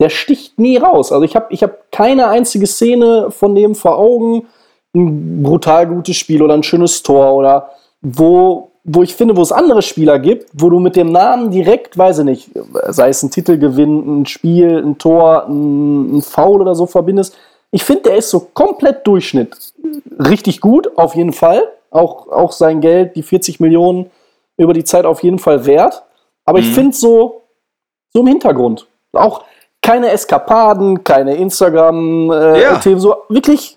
der sticht nie raus. Also ich habe ich hab keine einzige Szene von dem vor Augen, ein brutal gutes Spiel oder ein schönes Tor oder wo, wo ich finde, wo es andere Spieler gibt, wo du mit dem Namen direkt, weiß ich nicht, sei es ein Titelgewinn, ein Spiel, ein Tor, ein, ein Foul oder so verbindest. Ich finde, der ist so komplett Durchschnitt. Richtig gut, auf jeden Fall. Auch, auch sein Geld, die 40 Millionen über die Zeit auf jeden Fall wert. Aber ich finde so, so im Hintergrund. Auch keine Eskapaden, keine Instagram-Themen, Ja. so wirklich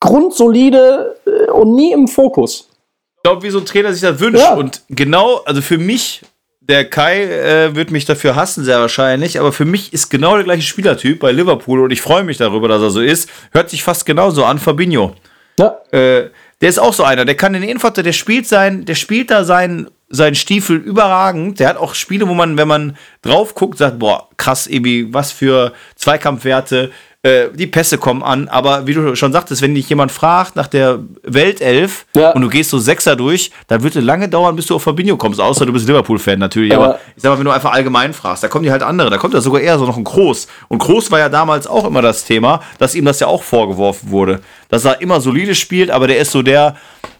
grundsolide äh, und nie im Fokus. Ich glaube, wie so ein Trainer sich das wünscht. Ja. Und genau, also für mich, der Kai äh, wird mich dafür hassen, sehr wahrscheinlich, aber für mich ist genau der gleiche Spielertyp bei Liverpool und ich freue mich darüber, dass er so ist. Hört sich fast genauso an, Fabinho. Ja, Äh, der ist auch so einer, der kann in Innenverteidiger, der spielt sein, der spielt da seinen, seinen Stiefel überragend. Der hat auch Spiele, wo man, wenn man drauf guckt, sagt, boah, krass, irgendwie, was für Zweikampfwerte, äh, die Pässe kommen an. Aber wie du schon sagtest, wenn dich jemand fragt nach der Weltelf Ja. und du gehst so Sechser durch, dann wird es lange dauern, bis du auf Fabinho kommst, außer du bist Liverpool-Fan natürlich. Ja. Aber ich sag mal, wenn du einfach allgemein fragst, da kommen die halt andere, da kommt ja sogar eher so noch ein Groß. Und Groß war ja damals auch immer das Thema, dass ihm das ja auch vorgeworfen wurde. Dass er immer solide spielt, aber der ist so der,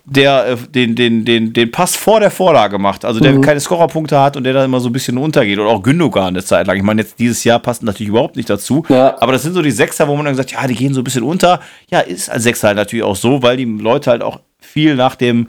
der äh, den, den, den, den Pass vor der Vorlage macht. Also der keine Scorerpunkte hat und der da immer so ein bisschen untergeht. Oder auch Gündogan eine Zeit lang. Ich meine, jetzt dieses Jahr passt natürlich überhaupt nicht dazu. Ja. Aber das sind so die Sechser, wo man dann sagt, ja, die gehen so ein bisschen unter. Ja, ist als Sechser halt natürlich auch so, weil die Leute halt auch viel nach dem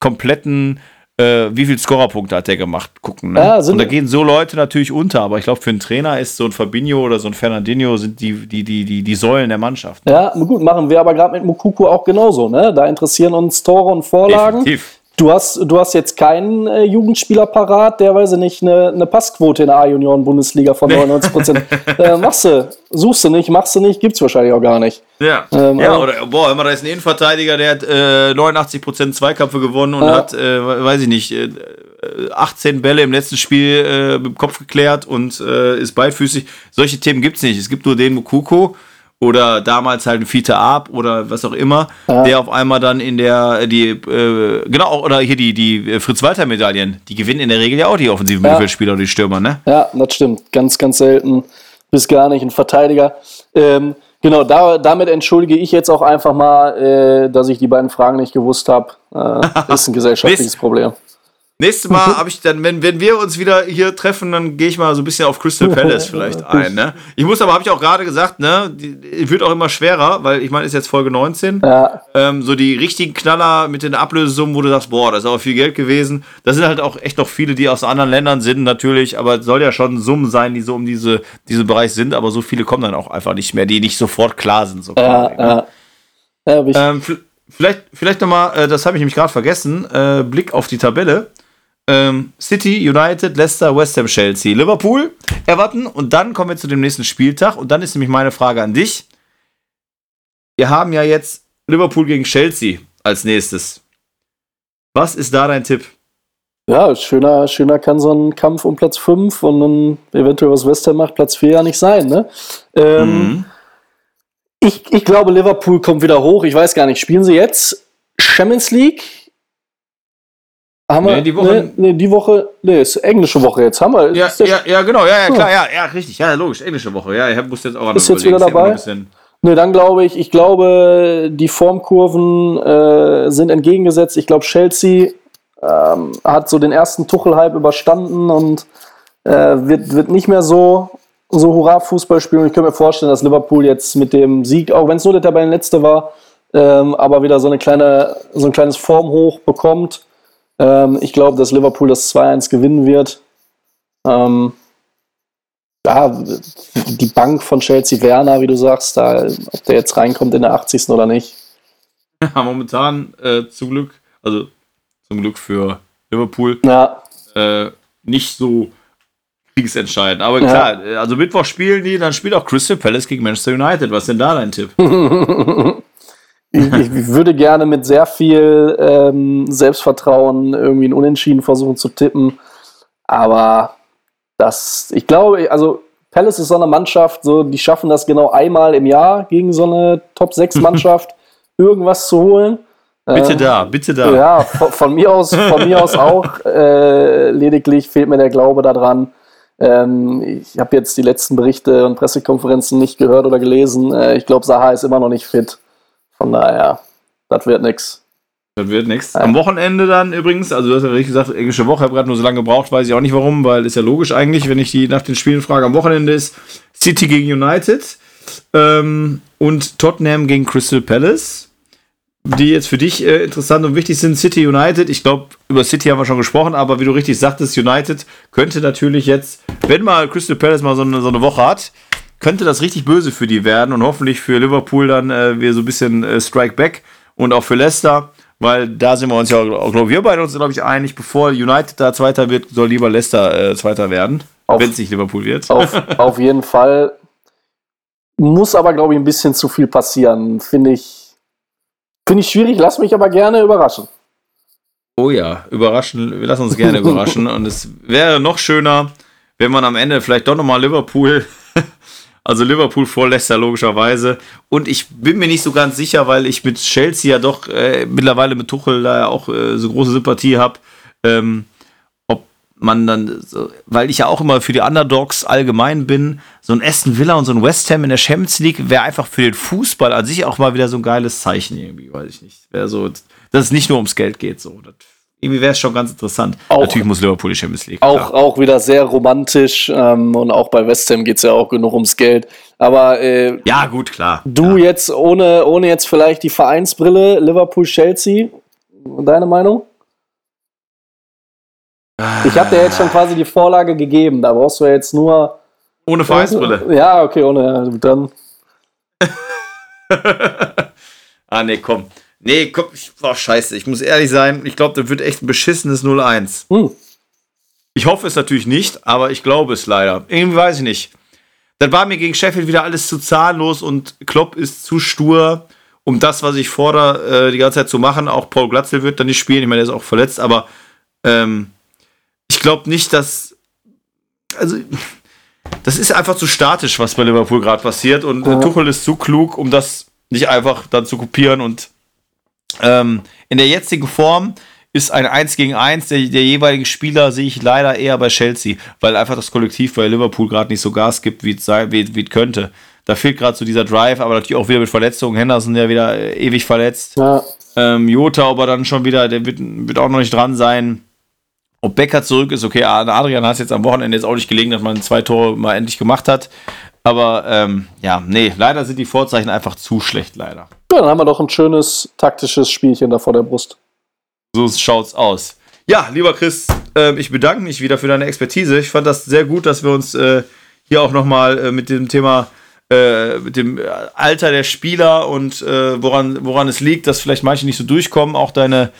kompletten, äh, wie viel Scorerpunkte hat der gemacht, gucken. Ne? Ja, und da gehen so Leute natürlich unter, aber ich glaube, für einen Trainer ist so ein Fabinho oder so ein Fernandinho sind die, die, die, die, die Säulen der Mannschaft. ja, gut, machen wir aber gerade mit Mukuku auch genauso. Ne? Da interessieren uns Tore und Vorlagen. Definitiv. Du hast, du hast jetzt keinen äh, Jugendspieler parat, der, weiß ich nicht, eine, eine Passquote in der A-Junioren-Bundesliga von 99 Prozent. äh, machst du, suchst du nicht, machst du nicht, gibt's wahrscheinlich auch gar nicht. Ja, Ähm, ja oder boah, immer da ist ein Innenverteidiger, der hat äh, 89% Zweikämpfe gewonnen und Ja. hat, äh, weiß ich nicht, äh, 18 Bälle im letzten Spiel äh, mit dem Kopf geklärt und äh, ist beidfüßig. Solche Themen gibt's nicht. Es gibt nur den Mukoko oder damals halt ein Fiete Ab oder was auch immer, der auf einmal dann in der, die, äh, genau, oder hier die, die Fritz-Walter-Medaillen, die gewinnen in der Regel ja auch die offensiven Ja. Mittelfeldspieler und die Stürmer, ne? Ja, das stimmt. Ganz, ganz selten bis gar nicht ein Verteidiger. Ähm, genau, da, damit entschuldige ich jetzt auch einfach mal, äh, dass ich die beiden Fragen nicht gewusst habe. Äh, ist ein gesellschaftliches. Problem. Nächstes Mal habe ich dann, wenn, wenn wir uns wieder hier treffen, dann gehe ich mal so ein bisschen auf Crystal Palace vielleicht ein. Ne? Ich muss aber, habe ich auch gerade gesagt, ne, wird auch immer schwerer, weil ich meine, ist jetzt Folge 19. Ja, Ähm, so die richtigen Knaller mit den Ablösesummen, wo du sagst, boah, das ist aber viel Geld gewesen. Das sind halt auch echt noch viele, die aus anderen Ländern sind, natürlich, aber es soll ja schon Summen sein, die so um diese, diesen Bereich sind, aber so viele kommen dann auch einfach nicht mehr, die nicht sofort klar sind. So ja, quasi, ne? ja. ja Ähm, vielleicht, vielleicht nochmal, äh, das habe ich nämlich gerade vergessen, äh, Blick auf die Tabelle. Ähm, City, United, Leicester, West Ham, Chelsea, Liverpool, Everton und dann kommen wir zu dem nächsten Spieltag und dann ist nämlich meine Frage an dich. Wir haben ja jetzt Liverpool gegen Chelsea als nächstes. Was ist da dein Tipp? ja, schöner, schöner kann so ein Kampf um Platz 5 und dann eventuell was West Ham macht, Platz 4 ja nicht sein. Ne? Ähm, Mhm. ich, ich glaube, Liverpool kommt wieder hoch. Ich weiß gar nicht, spielen sie jetzt Champions League? Haben wir, Nee, die Woche- Nee, nee, die Woche, nee, ist englische Woche jetzt. Haben wir. Ja, ja, ja, genau, ja, ja, klar, ja, ja, richtig, ja, logisch, englische Woche, ja, ich musste jetzt auch an Ist jetzt wieder dabei? Nee, dann glaube ich, ich glaube, die Formkurven äh, sind entgegengesetzt. Ich glaube, Chelsea ähm, hat so den ersten Tuchel-Hype überstanden und äh, wird, wird nicht mehr so, so Hurra-Fußball spielen. Ich könnte mir vorstellen, dass Liverpool jetzt mit dem Sieg, auch wenn es nur der Tabellenletzte war, ähm, aber wieder so, eine kleine, so ein kleines Formhoch bekommt. Ähm, ich glaube, dass Liverpool das 2-1 gewinnen wird. Ähm, ja, die Bank von Chelsea Werner, wie du sagst, da, ob der jetzt reinkommt in der 80. oder nicht. Ja, momentan äh, zum Glück, also zum Glück für Liverpool, Ja, äh, nicht so kriegsentscheidend. Aber Ja. klar, äh, also Mittwoch spielen die, dann spielt auch Crystal Palace gegen Manchester United. Was ist denn da dein Tipp? Ich, ich würde gerne mit sehr viel ähm, Selbstvertrauen irgendwie ein Unentschieden versuchen zu tippen. Aber das, ich glaube, also Palace ist so eine Mannschaft, so, die schaffen das genau einmal im Jahr gegen so eine Top-6-Mannschaft irgendwas zu holen. Bitte Äh, da, bitte da. Ja, von, von mir aus, von mir aus auch. Äh, lediglich fehlt mir der Glaube daran. Ähm, ich habe jetzt die letzten Berichte und Pressekonferenzen nicht gehört oder gelesen. Äh, ich glaube, Saha ist immer noch nicht fit. Von daher, das wird nix. Das wird nichts. Am Wochenende dann übrigens, also du hast ja richtig gesagt, englische Woche, habe gerade nur so lange gebraucht, weiß ich auch nicht warum, weil ist ja logisch eigentlich, wenn ich die nach den Spielen frage. Am Wochenende ist City gegen United ähm, und Tottenham gegen Crystal Palace. Die jetzt für dich äh, interessant und wichtig sind, City United. Ich glaube, über City haben wir schon gesprochen, aber wie du richtig sagtest, United könnte natürlich jetzt, wenn mal Crystal Palace mal so eine, so eine Woche hat, könnte das richtig böse für die werden und hoffentlich für Liverpool dann äh, wieder so ein bisschen äh, Strike Back und auch für Leicester, weil da sind wir uns ja, auch, glaube wir beide uns, glaube ich, einig, bevor United da Zweiter wird, soll lieber Leicester äh, Zweiter werden, wenn es nicht Liverpool wird. Auf, auf jeden Fall. Muss aber, glaube ich, ein bisschen zu viel passieren. Finde ich, finde ich schwierig, lass mich aber gerne überraschen. Oh ja, überraschen, wir lassen uns gerne überraschen und es wäre noch schöner, wenn man am Ende vielleicht doch nochmal Liverpool, also Liverpool vor Leicester logischerweise und ich bin mir nicht so ganz sicher, weil ich mit Chelsea ja doch äh, mittlerweile mit Tuchel da ja auch äh, so große Sympathie habe, ähm, ob man dann, so, weil ich ja auch immer für die Underdogs allgemein bin, so ein Aston Villa und so ein West Ham in der Champions League wäre einfach für den Fußball an sich auch mal wieder so ein geiles Zeichen irgendwie, weiß ich nicht. Wäre so, dass es nicht nur ums Geld geht, so. Das, irgendwie wäre es schon ganz interessant. Auch- Natürlich muss Liverpool die Champions League. Auch, klar. auch wieder sehr romantisch ähm, und auch bei West Ham geht es ja auch genug ums Geld. Aber äh, Ja, gut, klar. du ja. jetzt ohne, ohne jetzt vielleicht die Vereinsbrille Liverpool-Chelsea, deine Meinung? Ich habe dir jetzt schon quasi die Vorlage gegeben, da brauchst du ja jetzt nur. Ohne Vereinsbrille. Ja, okay, ohne. Dann. ah, nee, komm. Nee, komm, ich, boah, scheiße. Ich muss ehrlich sein, ich glaube, das wird echt ein beschissenes 0-1. Hm. Ich hoffe es natürlich nicht, aber ich glaube es leider. Irgendwie weiß ich nicht. Dann war mir gegen Sheffield wieder alles zu zahnlos und Klopp ist zu stur, um das, was ich fordere, äh, die ganze Zeit zu machen. Auch Paul Glatzel wird dann nicht spielen. Ich meine, der ist auch verletzt, aber ähm, ich glaube nicht, dass. Also, das ist einfach zu statisch, was bei Liverpool gerade passiert. Und äh, Tuchel ist zu klug, um das nicht einfach dann zu kopieren. Und ähm, in der jetzigen Form ist ein 1 gegen 1 der, der jeweiligen Spieler, sehe ich leider eher bei Chelsea, weil einfach das Kollektiv bei Liverpool gerade nicht so Gas gibt, wie es wie, wie könnte. Da fehlt gerade so dieser Drive, aber natürlich auch wieder mit Verletzungen. Henderson ja wieder äh, ewig verletzt. Ja, Ähm, Jota aber dann schon wieder, der wird, wird auch noch nicht dran sein. Ob Becker zurück ist, okay, Adrian hat es jetzt am Wochenende jetzt auch nicht gelegen, dass man zwei Tore mal endlich gemacht hat. Aber ähm, ja, nee, leider sind die Vorzeichen einfach zu schlecht, leider. Ja, dann haben wir doch ein schönes taktisches Spielchen da vor der Brust. So schaut's aus. Ja, lieber Chris, ähm, ich bedanke mich wieder für deine Expertise. Ich fand das sehr gut, dass wir uns äh, hier auch nochmal äh, mit dem Thema, äh, mit dem äh, Alter der Spieler und äh, woran, woran es liegt, dass vielleicht manche nicht so durchkommen, auch deine,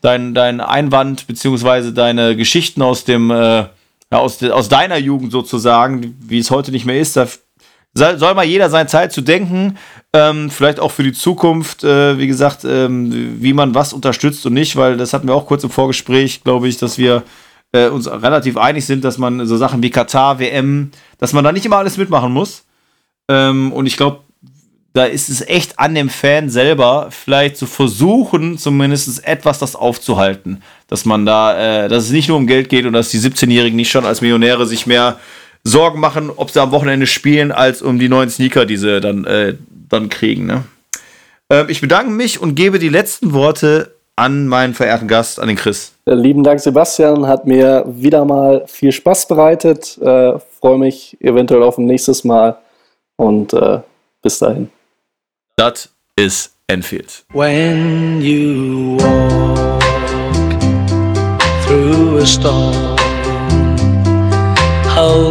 dein, dein Einwand beziehungsweise deine Geschichten aus dem, äh, ja, aus, de, aus deiner Jugend sozusagen, wie es heute nicht mehr ist, da soll, soll mal jeder seine Zeit zu denken, ähm, vielleicht auch für die Zukunft, äh, wie gesagt, ähm, wie man was unterstützt und nicht, weil das hatten wir auch kurz im Vorgespräch, glaube ich, dass wir äh, uns relativ einig sind, dass man so Sachen wie Katar, WM, dass man da nicht immer alles mitmachen muss. Ähm, und ich glaube, da ist es echt an dem Fan selber, vielleicht zu versuchen, zumindest etwas das aufzuhalten. Dass man da, äh, dass es nicht nur um Geld geht und dass die 17-Jährigen nicht schon als Millionäre sich mehr Sorgen machen, ob sie am Wochenende spielen, als um die neuen Sneaker, die sie dann, äh, dann kriegen. Ne? Ähm, ich bedanke mich und gebe die letzten Worte an meinen verehrten Gast, an den Chris. Äh, Lieben Dank, Sebastian. Hat mir wieder mal viel Spaß bereitet. Äh, Freue mich eventuell auf ein nächstes Mal. Und äh, bis dahin. Das ist Enfield. When you walk through a storm,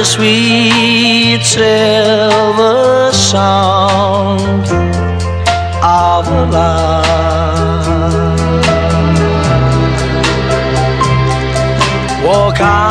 the sweet silver sound of love. Walk on